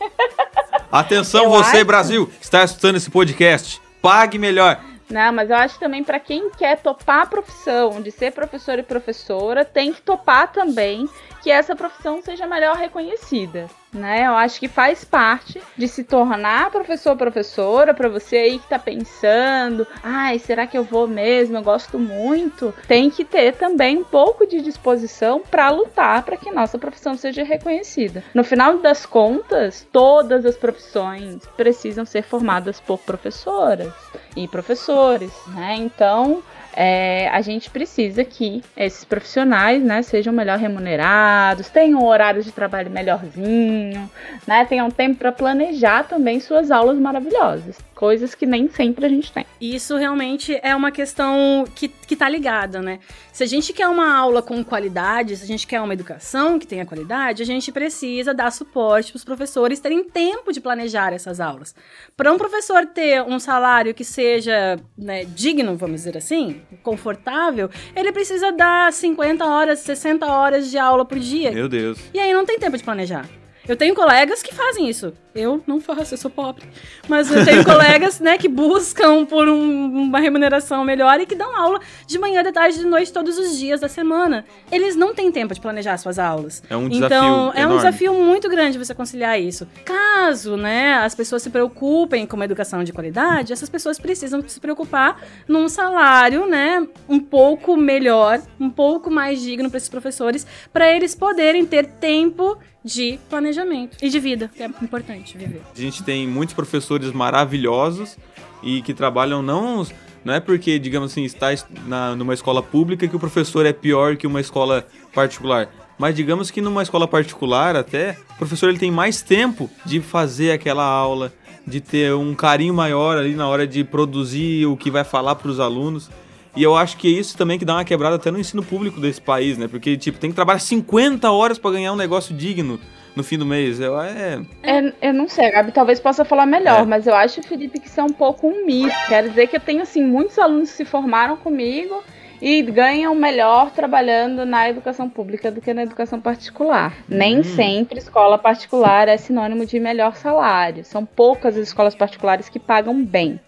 Speaker 2: atenção
Speaker 7: Eu
Speaker 2: você
Speaker 7: acho-
Speaker 2: Brasil, que está escutando esse podcast, pague melhor.
Speaker 7: Não, mas eu acho também pra quem quer topar a profissão de ser professor e professora, tem que topar também que essa profissão seja melhor reconhecida, né? Eu acho que faz parte de se tornar professor professora para você aí que tá pensando, ai, será que eu vou mesmo? Eu gosto muito. Tem que ter também um pouco de disposição para lutar para que nossa profissão seja reconhecida. No final das contas, todas as profissões precisam ser formadas por professoras e professores, né? Então, é, a gente precisa que esses profissionais, né, sejam melhor remunerados, tenham horários de trabalho melhorzinho, né, tenham tempo para planejar também suas aulas maravilhosas, coisas que nem sempre a gente tem.
Speaker 1: Isso realmente é uma questão que, que tá ligada, né? Se a gente quer uma aula com qualidade, se a gente quer uma educação que tenha qualidade, a gente precisa dar suporte para os professores terem tempo de planejar essas aulas. Para um professor ter um salário que seja né, digno, vamos dizer assim, confortável, ele precisa dar 50 horas, 60 horas de aula por dia.
Speaker 2: Meu Deus.
Speaker 1: E aí não tem tempo de planejar. Eu tenho colegas que fazem isso. Eu não faço, eu sou pobre. Mas eu tenho colegas, né, que buscam por um- uma remuneração melhor e que dão aula de manhã, de tarde, de noite, todos os dias da semana. Eles não têm tempo de planejar suas aulas.
Speaker 2: É um desafio
Speaker 1: Então, é um
Speaker 2: enorme.
Speaker 1: desafio muito grande você conciliar isso. Caso, né, as pessoas se preocupem com uma educação de qualidade, essas pessoas precisam se preocupar num salário, né, um pouco melhor, um pouco mais digno para esses professores, para eles poderem ter tempo de planejamento e de vida, que é importante viver.
Speaker 2: A gente tem muitos professores maravilhosos e que trabalham não. Não é porque, digamos assim, está es- na, numa escola pública que o professor é pior que uma escola particular. Mas digamos que numa escola particular até, o professor ele tem mais tempo de fazer aquela aula, de ter um carinho maior ali na hora de produzir o que vai falar para os alunos. E eu acho que é isso também que dá uma quebrada até no ensino público desse país, né? Porque, tipo, tem que trabalhar 50 horas para ganhar um negócio digno no fim do mês. Eu, é,
Speaker 7: É, eu não sei, Gabi talvez possa falar melhor,
Speaker 2: É.
Speaker 7: mas eu acho, Felipe, que isso é um pouco um mito. Quer dizer que eu tenho, assim, muitos alunos que se formaram comigo e ganham melhor trabalhando na educação pública do que na educação particular. Nem sempre escola particular é sinônimo de melhor salário. São poucas as escolas particulares que pagam bem.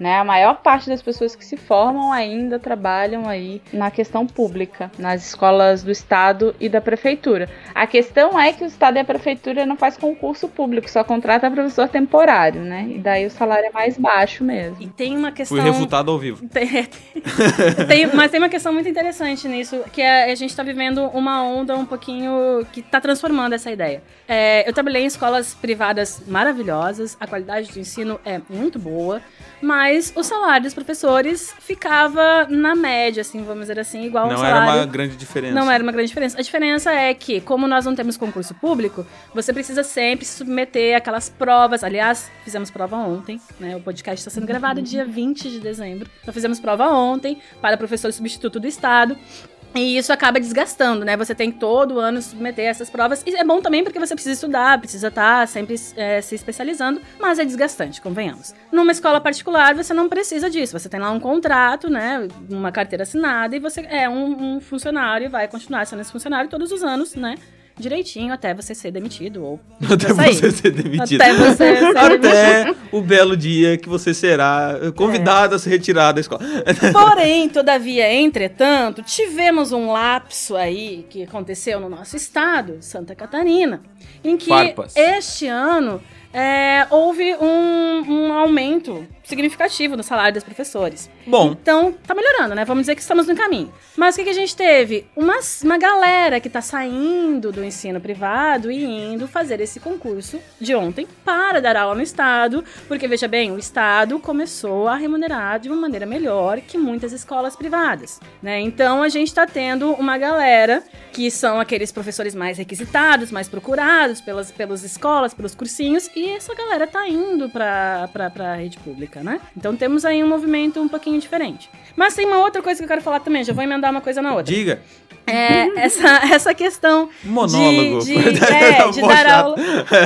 Speaker 7: Né? A maior parte das pessoas que se formam ainda trabalham aí na questão pública, nas escolas do estado e da prefeitura. A questão é que o estado e a prefeitura não faz concurso público, só contrata professor temporário, né? E daí o salário é mais baixo mesmo.
Speaker 1: E tem uma questão.
Speaker 2: fui refutado ao vivo.
Speaker 1: Tem- mas tem uma questão muito interessante nisso, que é, a gente tá vivendo uma onda um pouquinho que tá transformando essa ideia. É, eu trabalhei em escolas privadas maravilhosas, a qualidade do ensino é muito boa, mas o salário dos professores ficava na média, assim, vamos dizer assim, igual
Speaker 2: Não era
Speaker 1: salário...
Speaker 2: uma grande diferença.
Speaker 1: Não era uma grande diferença. A diferença é que, como nós não temos concurso público, você precisa sempre se submeter àquelas provas. Aliás, fizemos prova ontem, né? O podcast está sendo gravado dia 20 de dezembro. Então fizemos prova ontem para professor substituto do Estado. E isso acaba desgastando, né? Você tem que todo ano submeter essas provas. E é bom também porque você precisa estudar, precisa estar sempre é, se especializando, mas é desgastante, convenhamos. Numa escola particular, você não precisa disso. Você tem lá um contrato, né? Uma carteira assinada e você é um, um funcionário e vai continuar sendo esse funcionário todos os anos, né? Direitinho até você ser demitido ou
Speaker 2: Até você ser demitido.
Speaker 1: Até você ser demitido.
Speaker 2: Até o belo dia que você será convidado a se retirar da escola.
Speaker 1: Porém, todavia, entretanto, tivemos um lapso aí que aconteceu no nosso estado, Santa Catarina, em que
Speaker 2: Farpas.
Speaker 1: este ano é, houve um, um aumento significativo no salário dos professores.
Speaker 2: Bom,
Speaker 1: Então, tá melhorando, né? Vamos dizer que estamos no caminho. Mas o que, que a gente teve? Uma, uma galera que tá saindo do ensino privado e indo fazer esse concurso de ontem para dar aula no Estado, porque, veja bem, o Estado começou a remunerar de uma maneira melhor que muitas escolas privadas, né? Então, a gente tá tendo uma galera que são aqueles professores mais requisitados, mais procurados pelas, pelas escolas, pelos cursinhos, e essa galera tá indo pra, pra, pra rede pública, né? Então temos aí um movimento um pouquinho diferente. Mas tem uma outra coisa que eu quero falar também, já vou emendar uma coisa na outra.
Speaker 2: diga.
Speaker 1: É essa, essa questão
Speaker 2: Monólogo.
Speaker 1: de, de, é, de dar aula.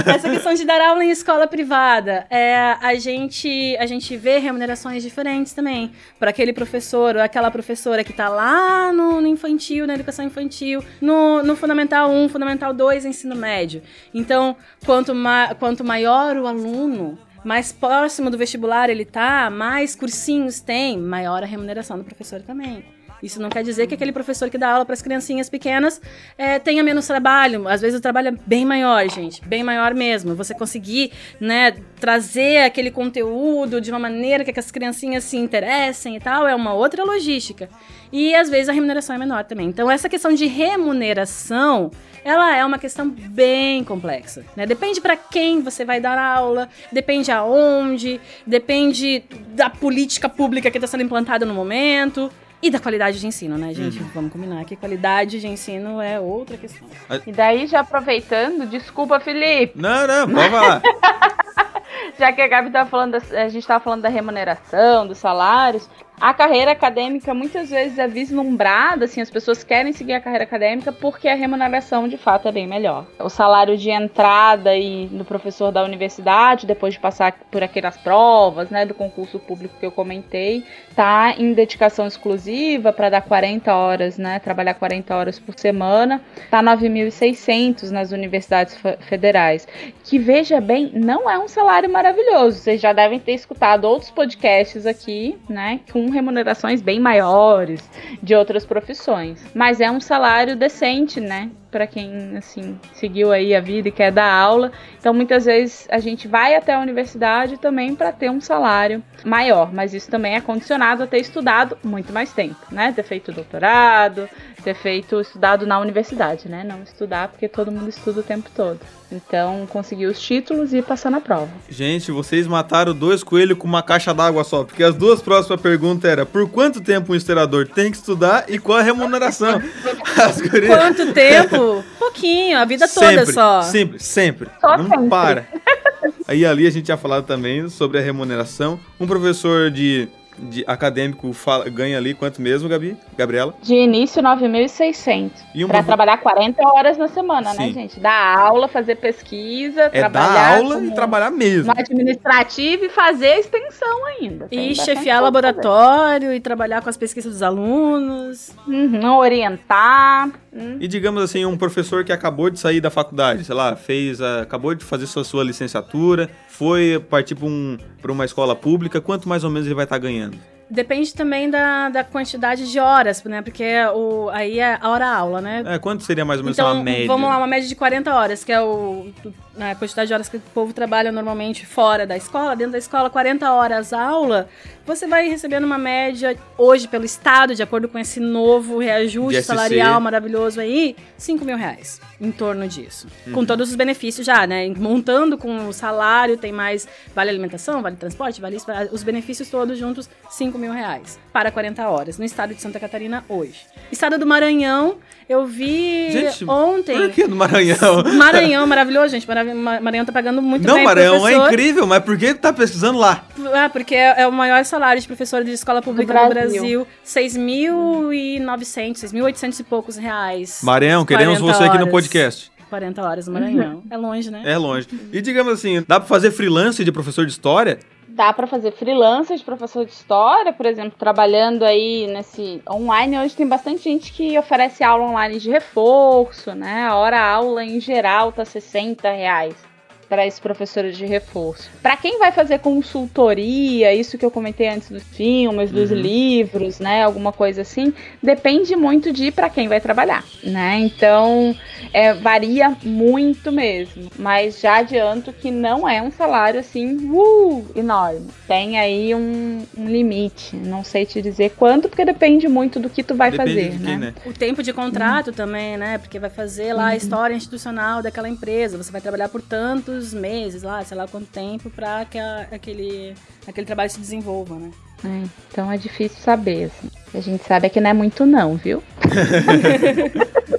Speaker 1: Essa questão de dar aula em escola privada. É, a, gente, a gente vê remunerações diferentes também. Para aquele professor ou aquela professora que tá lá no, no infantil, na educação infantil, no, no Fundamental 1, Fundamental 2, ensino médio. Então, quanto, ma quanto maior o aluno, mais próximo do vestibular ele tá, mais cursinhos tem, maior a remuneração do professor também. Isso não quer dizer que aquele professor que dá aula para as criancinhas pequenas é, tenha menos trabalho. Às vezes o trabalho é bem maior, gente, bem maior mesmo. Você conseguir, né, trazer aquele conteúdo de uma maneira que as criancinhas se interessem e tal é uma outra logística. E às vezes a remuneração é menor também. Então essa questão de remuneração ela é uma questão bem complexa, né? Depende para quem você vai dar aula, depende aonde, depende da política pública que está sendo implantada no momento e da qualidade de ensino, né, gente? Vamos combinar que qualidade de ensino é outra questão.
Speaker 7: E daí, já aproveitando, desculpa, Felipe,
Speaker 2: Não, não, pode falar.
Speaker 7: já que a Gabi tá falando, da- a gente tava falando da remuneração, dos salários, A carreira acadêmica muitas vezes é vislumbrada, assim, as pessoas querem seguir a carreira acadêmica porque a remuneração de fato é bem melhor. O salário de entrada e do professor da universidade, depois de passar por aquelas provas, né, do concurso público que eu comentei, tá em dedicação exclusiva para dar 40 horas, né, trabalhar 40 horas por semana, tá 9.600 nas universidades federais, que veja bem, não é um salário maravilhoso. Vocês já devem ter escutado outros podcasts aqui, né, com remunerações bem maiores de outras profissões. Mas é um salário decente, né? Para quem assim seguiu aí a vida e quer dar aula. Então muitas vezes a gente vai até a universidade também para ter um salário maior, mas isso também é condicionado a ter estudado muito mais tempo, né? Ter feito doutorado, ter feito estudado na universidade, né? Não estudar porque todo mundo estuda o tempo todo. Então, conseguir os títulos e passar na prova.
Speaker 2: Gente, vocês mataram dois coelhos com uma caixa d'água só, porque as duas próximas perguntas eram por quanto tempo um historiador tem que estudar e qual a remuneração?
Speaker 1: Quanto tempo? Pouquinho, a vida toda
Speaker 2: sempre,
Speaker 1: só.
Speaker 2: Sempre, sempre.
Speaker 7: Só
Speaker 2: Não
Speaker 7: sempre.
Speaker 2: para. Aí ali a gente tinha falado também sobre a remuneração. Um professor de de acadêmico fala, ganha ali quanto mesmo, Gabi? Gabriela?
Speaker 7: De início, 9.600.
Speaker 2: E um
Speaker 7: Pra
Speaker 2: profe-
Speaker 7: trabalhar 40 horas na semana, né,
Speaker 2: Sim.
Speaker 7: gente? Dar aula, fazer pesquisa,
Speaker 2: É
Speaker 7: trabalhar
Speaker 2: dar aula e trabalhar mesmo.
Speaker 7: no administrativo e fazer a extensão ainda.
Speaker 1: E
Speaker 7: bastante
Speaker 1: chefiar laboratório e trabalhar com as pesquisas dos alunos.
Speaker 7: fazer. Uhum, orientar. Hum.
Speaker 2: E digamos assim, um professor que acabou de sair da faculdade, sei lá, fez, a- acabou de fazer sua, sua licenciatura, foi partir para um, uma escola pública, quanto mais ou menos ele vai estar ganhando?
Speaker 1: Depende também da, da quantidade de horas, né? Porque o, aí é a hora-aula, né?
Speaker 2: É, quanto seria mais ou menos
Speaker 1: Então,
Speaker 2: uma média?
Speaker 1: vamos lá, uma média de 40 horas, que é o, a quantidade de horas que o povo trabalha normalmente fora da escola. Dentro da escola, 40 horas aula, você vai recebendo uma média, hoje, pelo Estado, de acordo com esse novo reajuste salarial maravilhoso aí, 5 mil reais, em torno disso.
Speaker 2: Uhum.
Speaker 1: Com todos os benefícios já, né? Montando com o salário, tem mais vale alimentação, vale transporte, vale isso, os benefícios todos juntos, 5 mil reais para 40 horas, no estado de Santa Catarina hoje. Estado do Maranhão, eu vi
Speaker 2: Gente,
Speaker 1: ontem.
Speaker 2: Por que no Maranhão?
Speaker 1: Maranhão, maravilhoso, gente. Maranhão tá pagando muito
Speaker 2: Não,
Speaker 1: bem.
Speaker 2: Maranhão é incrível, mas por que tá pesquisando lá?
Speaker 1: Ah, porque é, é o maior salário de professor de escola pública
Speaker 7: Do
Speaker 1: do
Speaker 7: Brasil.
Speaker 1: Brasil. 6.900, 6.800 e poucos reais.
Speaker 2: Maranhão, queremos
Speaker 1: 40
Speaker 2: você aqui no
Speaker 1: horas.
Speaker 2: podcast.
Speaker 1: 40 horas no Maranhão. É longe, né?
Speaker 2: É longe. E digamos assim, dá pra fazer freelance de professor de história?
Speaker 7: Dá para fazer freelancer de professor de história, por exemplo, trabalhando aí nesse online. Hoje tem bastante gente que oferece aula online de reforço, né? A hora aula em geral tá 60 reais para esses professores de reforço. Para quem vai fazer consultoria, isso que eu comentei antes dos filmes, dos
Speaker 2: Uhum.
Speaker 7: livros, né, alguma coisa assim, depende muito de para quem vai trabalhar, né? Então, é, varia muito mesmo, mas já adianto que não é um salário assim, uh, enorme. Tem aí um, um limite, não sei te dizer quanto, porque depende muito do que tu vai
Speaker 2: Depende
Speaker 7: fazer, né?
Speaker 2: quem, né?
Speaker 1: O tempo de contrato também, né? Porque vai fazer lá a história institucional daquela empresa. Você vai trabalhar por tantos meses lá, sei lá quanto tempo, pra que a- aquele, aquele trabalho se desenvolva, né?
Speaker 7: É, então é difícil saber, assim. A gente sabe é que não é muito não, viu?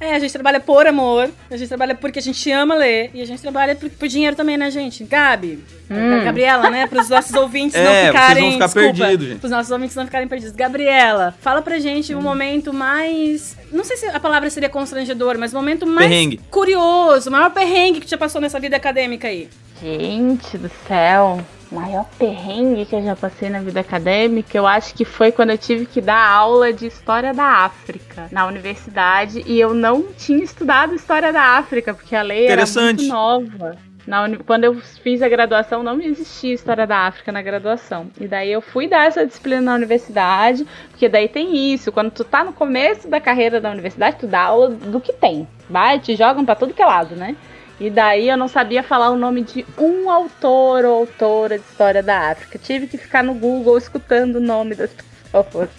Speaker 1: É, a gente trabalha por amor, a gente trabalha porque a gente ama ler, e a gente trabalha por, por dinheiro também, né, gente? Gabi,
Speaker 7: Hum.
Speaker 1: Gabriela, né, pros nossos ouvintes
Speaker 2: É,
Speaker 1: não
Speaker 2: vocês
Speaker 1: ficarem...
Speaker 2: vão ficar perdidos, gente.
Speaker 1: Pros nossos ouvintes não ficarem perdidos. Gabriela, fala pra gente
Speaker 2: Hum.
Speaker 1: um momento mais... Não sei se a palavra seria constrangedor, mas o momento mais
Speaker 2: Perrengue.
Speaker 1: curioso, o maior perrengue que já passou nessa vida acadêmica aí.
Speaker 7: Gente do céu, maior perrengue que eu já passei na vida acadêmica, eu acho que foi quando eu tive que dar aula de História da África na universidade e eu não tinha estudado História da África, porque a lei era muito nova. Na Quando eu fiz a graduação, não existia História da África na graduação. E daí eu fui dar essa disciplina na universidade, porque daí tem isso. Quando tu tá no começo da carreira da universidade, tu dá aula do que tem. Vai, te jogam pra tudo que é lado, né? E daí eu não sabia falar o nome de um autor ou autora de história da África. Tive que ficar no Google escutando o nome das pessoas,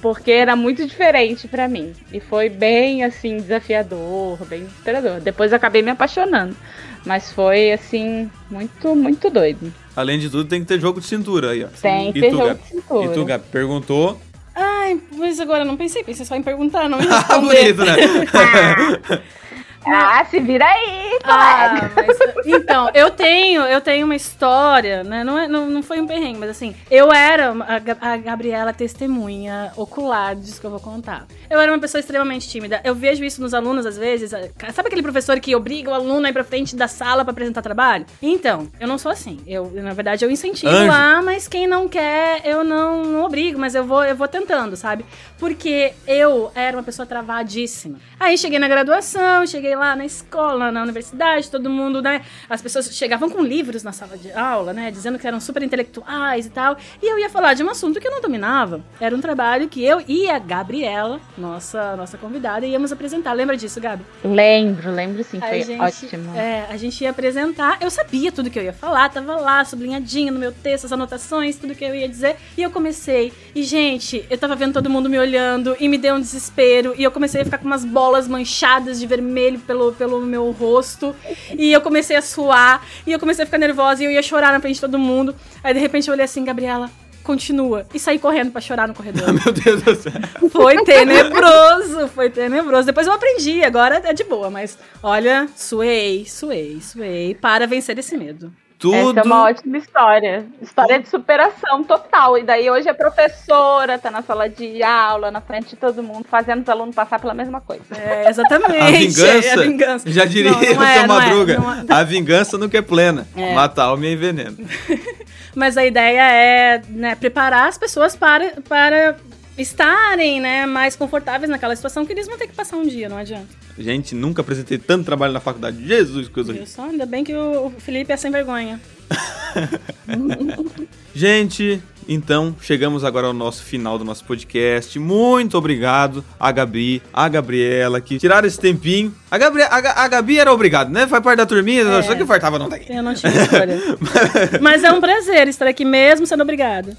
Speaker 7: porque era muito diferente pra mim. E foi bem assim desafiador, bem inspirador. Depois eu acabei me apaixonando, mas foi assim muito muito doido.
Speaker 2: Além de tudo, tem que ter jogo de cintura aí, ó.
Speaker 7: Tem que ter
Speaker 2: tu,
Speaker 7: jogo
Speaker 2: Gabi?
Speaker 7: de cintura.
Speaker 2: E tu, Gabi, perguntou.
Speaker 1: Ai, mas agora eu não pensei, pensei só em perguntar, não em
Speaker 2: Ah,
Speaker 1: responder.
Speaker 2: bonito, né?
Speaker 7: Ah, se vira aí,
Speaker 1: Ah,
Speaker 7: colega.
Speaker 1: mas, então, eu tenho, eu tenho uma história, né? Não, é, não, não foi um perrengue, mas assim, eu era a, a Gabriela testemunha ocular disso que eu vou contar. Eu era uma pessoa extremamente tímida. Eu vejo isso nos alunos às vezes. Sabe aquele professor que obriga o aluno a ir pra frente da sala pra apresentar trabalho? Então, eu não sou assim. Eu, na verdade, eu incentivo
Speaker 2: Anjo.
Speaker 1: lá, mas quem não quer, eu não, não obrigo, mas eu vou, eu vou tentando, sabe? Porque eu era uma pessoa travadíssima. Aí cheguei na graduação, cheguei lá na escola, na universidade, todo mundo, né? As pessoas chegavam com livros na sala de aula, né? Dizendo que eram super intelectuais e tal. E eu ia falar de um assunto que eu não dominava. Era um trabalho que eu e a Gabriela, nossa, nossa convidada, íamos apresentar. Lembra disso, Gabi?
Speaker 7: Lembro, lembro sim,
Speaker 1: A
Speaker 7: foi
Speaker 1: gente-
Speaker 7: ótimo.
Speaker 1: É, a gente ia apresentar. Eu sabia tudo que eu ia falar, tava lá, sublinhadinho no meu texto, as anotações, tudo que eu ia dizer. E eu comecei. E, gente, eu tava vendo todo mundo me olhando e me deu um desespero. E eu comecei a ficar com umas bolas manchadas de vermelho pelo, pelo meu rosto. E eu comecei a suar. E eu comecei a ficar nervosa e eu ia chorar na frente de todo mundo. Aí, de repente, eu olhei assim, Gabriela. Continua. E saí correndo pra chorar no corredor.
Speaker 2: Meu Deus do céu.
Speaker 1: Foi tenebroso, foi tenebroso. Depois eu aprendi, agora é de boa, mas olha, suei, suei, suei para vencer esse medo.
Speaker 2: Tudo.
Speaker 7: Essa é uma ótima história. História de superação total. E daí hoje é professora, tá na sala de aula, na frente de todo mundo, fazendo os alunos passar pela mesma coisa.
Speaker 1: É, exatamente.
Speaker 2: A vingança,
Speaker 1: é a vingança.
Speaker 2: já diria
Speaker 1: Não, não
Speaker 2: o seu
Speaker 1: é, é,
Speaker 2: Madruga,
Speaker 1: é.
Speaker 2: a vingança nunca é plena,
Speaker 1: É.
Speaker 2: mata a alma e envenena.
Speaker 1: Mas a ideia é né, preparar as pessoas para, para estarem né, mais confortáveis naquela situação que eles vão ter que passar um dia, não adianta.
Speaker 2: Gente, nunca apresentei tanto trabalho na faculdade. Jesus, que coisa horrível.
Speaker 1: só? Ainda bem que o Felipe é sem vergonha.
Speaker 2: Gente, então chegamos agora ao nosso final do nosso podcast. Muito obrigado a Gabi, a Gabriela, que tiraram esse tempinho. A, Gabri a, a Gabi era obrigada, né? Faz parte da turminha,
Speaker 1: É.
Speaker 2: só que fartava não daqui.
Speaker 1: Eu não tive escolha. Mas é um prazer estar aqui mesmo sendo obrigada.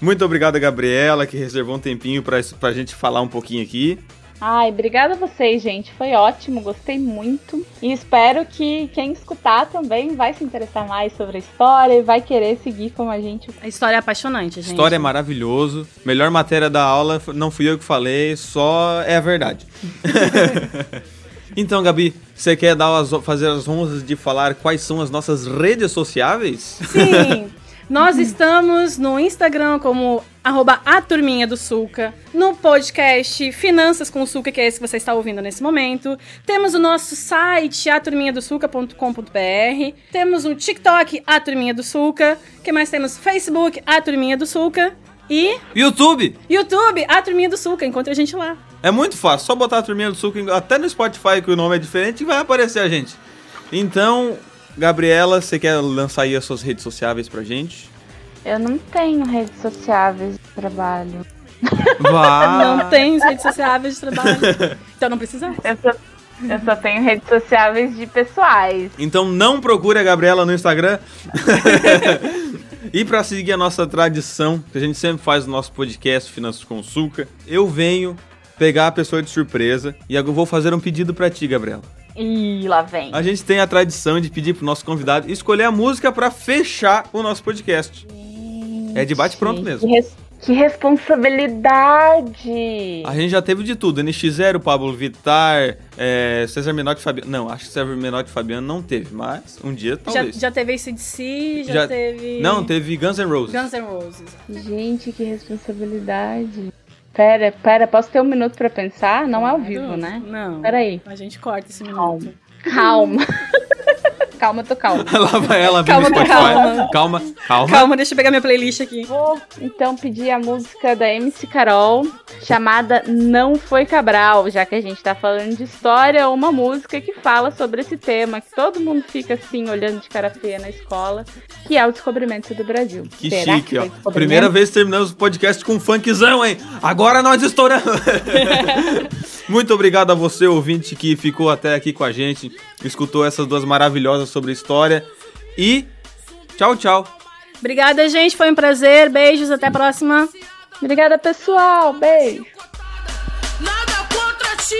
Speaker 2: Muito obrigado a Gabriela, que reservou um tempinho pra, isso- pra gente falar um pouquinho aqui.
Speaker 7: Ai, obrigada a vocês, gente. Foi ótimo, gostei muito. E espero que quem escutar também vai se interessar mais sobre a história e vai querer seguir como a gente.
Speaker 1: A história é apaixonante, gente.
Speaker 2: História é maravilhoso. Melhor matéria da aula, não fui eu que falei, só é a verdade. então, Gabi, você quer dar as- fazer as honras de falar quais são as nossas redes sociáveis?
Speaker 1: Sim. Nós estamos no Instagram como arroba a turminha do Sulca, no podcast Finanças com o Sulca, que é esse que você está ouvindo nesse momento. Temos o nosso site, aturminhadosulca.com.br. Temos o TikTok, a turminha do Sulca. O que mais temos? Facebook, a turminha do Sulca. E
Speaker 2: YouTube!
Speaker 1: YouTube, a turminha do Sulca. Encontre a gente lá.
Speaker 2: É muito fácil, só botar a turminha do suco, até no Spotify que o nome é diferente, vai aparecer a gente. Então, Gabriela, você quer lançar aí as suas redes sociáveis pra gente?
Speaker 7: Eu não tenho redes sociais de trabalho.
Speaker 2: Vá!
Speaker 1: Não tem redes sociais de trabalho. Então não precisa.
Speaker 7: Eu só, eu só tenho redes sociais de pessoais.
Speaker 2: Então não procure a Gabriela no Instagram. e pra seguir a nossa tradição, que a gente sempre faz no nosso podcast Finanças com Suca, eu venho pegar a pessoa de surpresa e eu vou fazer um pedido pra ti, Gabriela.
Speaker 7: Ih, lá vem.
Speaker 2: A gente tem a tradição de pedir pro nosso convidado escolher a música pra fechar o nosso podcast. É de bate pronto
Speaker 7: Gente,
Speaker 2: mesmo.
Speaker 7: Que, res- que responsabilidade!
Speaker 2: A gente já teve de tudo. NX0, Pablo Vittar, é, César Menotti e Fabiano. Não, acho que César Menotti e Fabiano não teve, mas um dia
Speaker 1: Já,
Speaker 2: talvez.
Speaker 1: já teve ACDC, já,
Speaker 2: Já-
Speaker 1: teve.
Speaker 2: Não, teve Guns N' Roses.
Speaker 1: Guns N' Roses.
Speaker 7: Gente, que responsabilidade. Pera, pera, posso ter um minuto pra pensar? Não é ao vivo, né?
Speaker 1: Não.
Speaker 7: Peraí.
Speaker 1: A gente corta esse minuto.
Speaker 7: Calma. calma, tô calma.
Speaker 2: Lá vai ela
Speaker 1: Calma,
Speaker 2: no Spotify.
Speaker 1: calma.
Speaker 2: calma, calma.
Speaker 1: Calma, deixa eu pegar minha playlist aqui.
Speaker 7: Vou então pedir a música da MC Carol, chamada Não Foi Cabral, já que a gente tá falando de história, uma música que fala sobre esse tema, que todo mundo fica assim, olhando de cara feia na escola, que é o descobrimento do Brasil.
Speaker 2: Que
Speaker 7: Será
Speaker 2: chique,
Speaker 7: foi
Speaker 2: ó. Primeira vez que terminamos o podcast com um funkzão, hein? Agora nós estouramos. Muito obrigado a você, ouvinte, que ficou até aqui com a gente, escutou essas duas maravilhosas sobre história. E tchau, tchau.
Speaker 1: Obrigada, gente. Foi um prazer. Beijos. Até a próxima.
Speaker 7: Obrigada, pessoal. Beijo. Nada contra ti,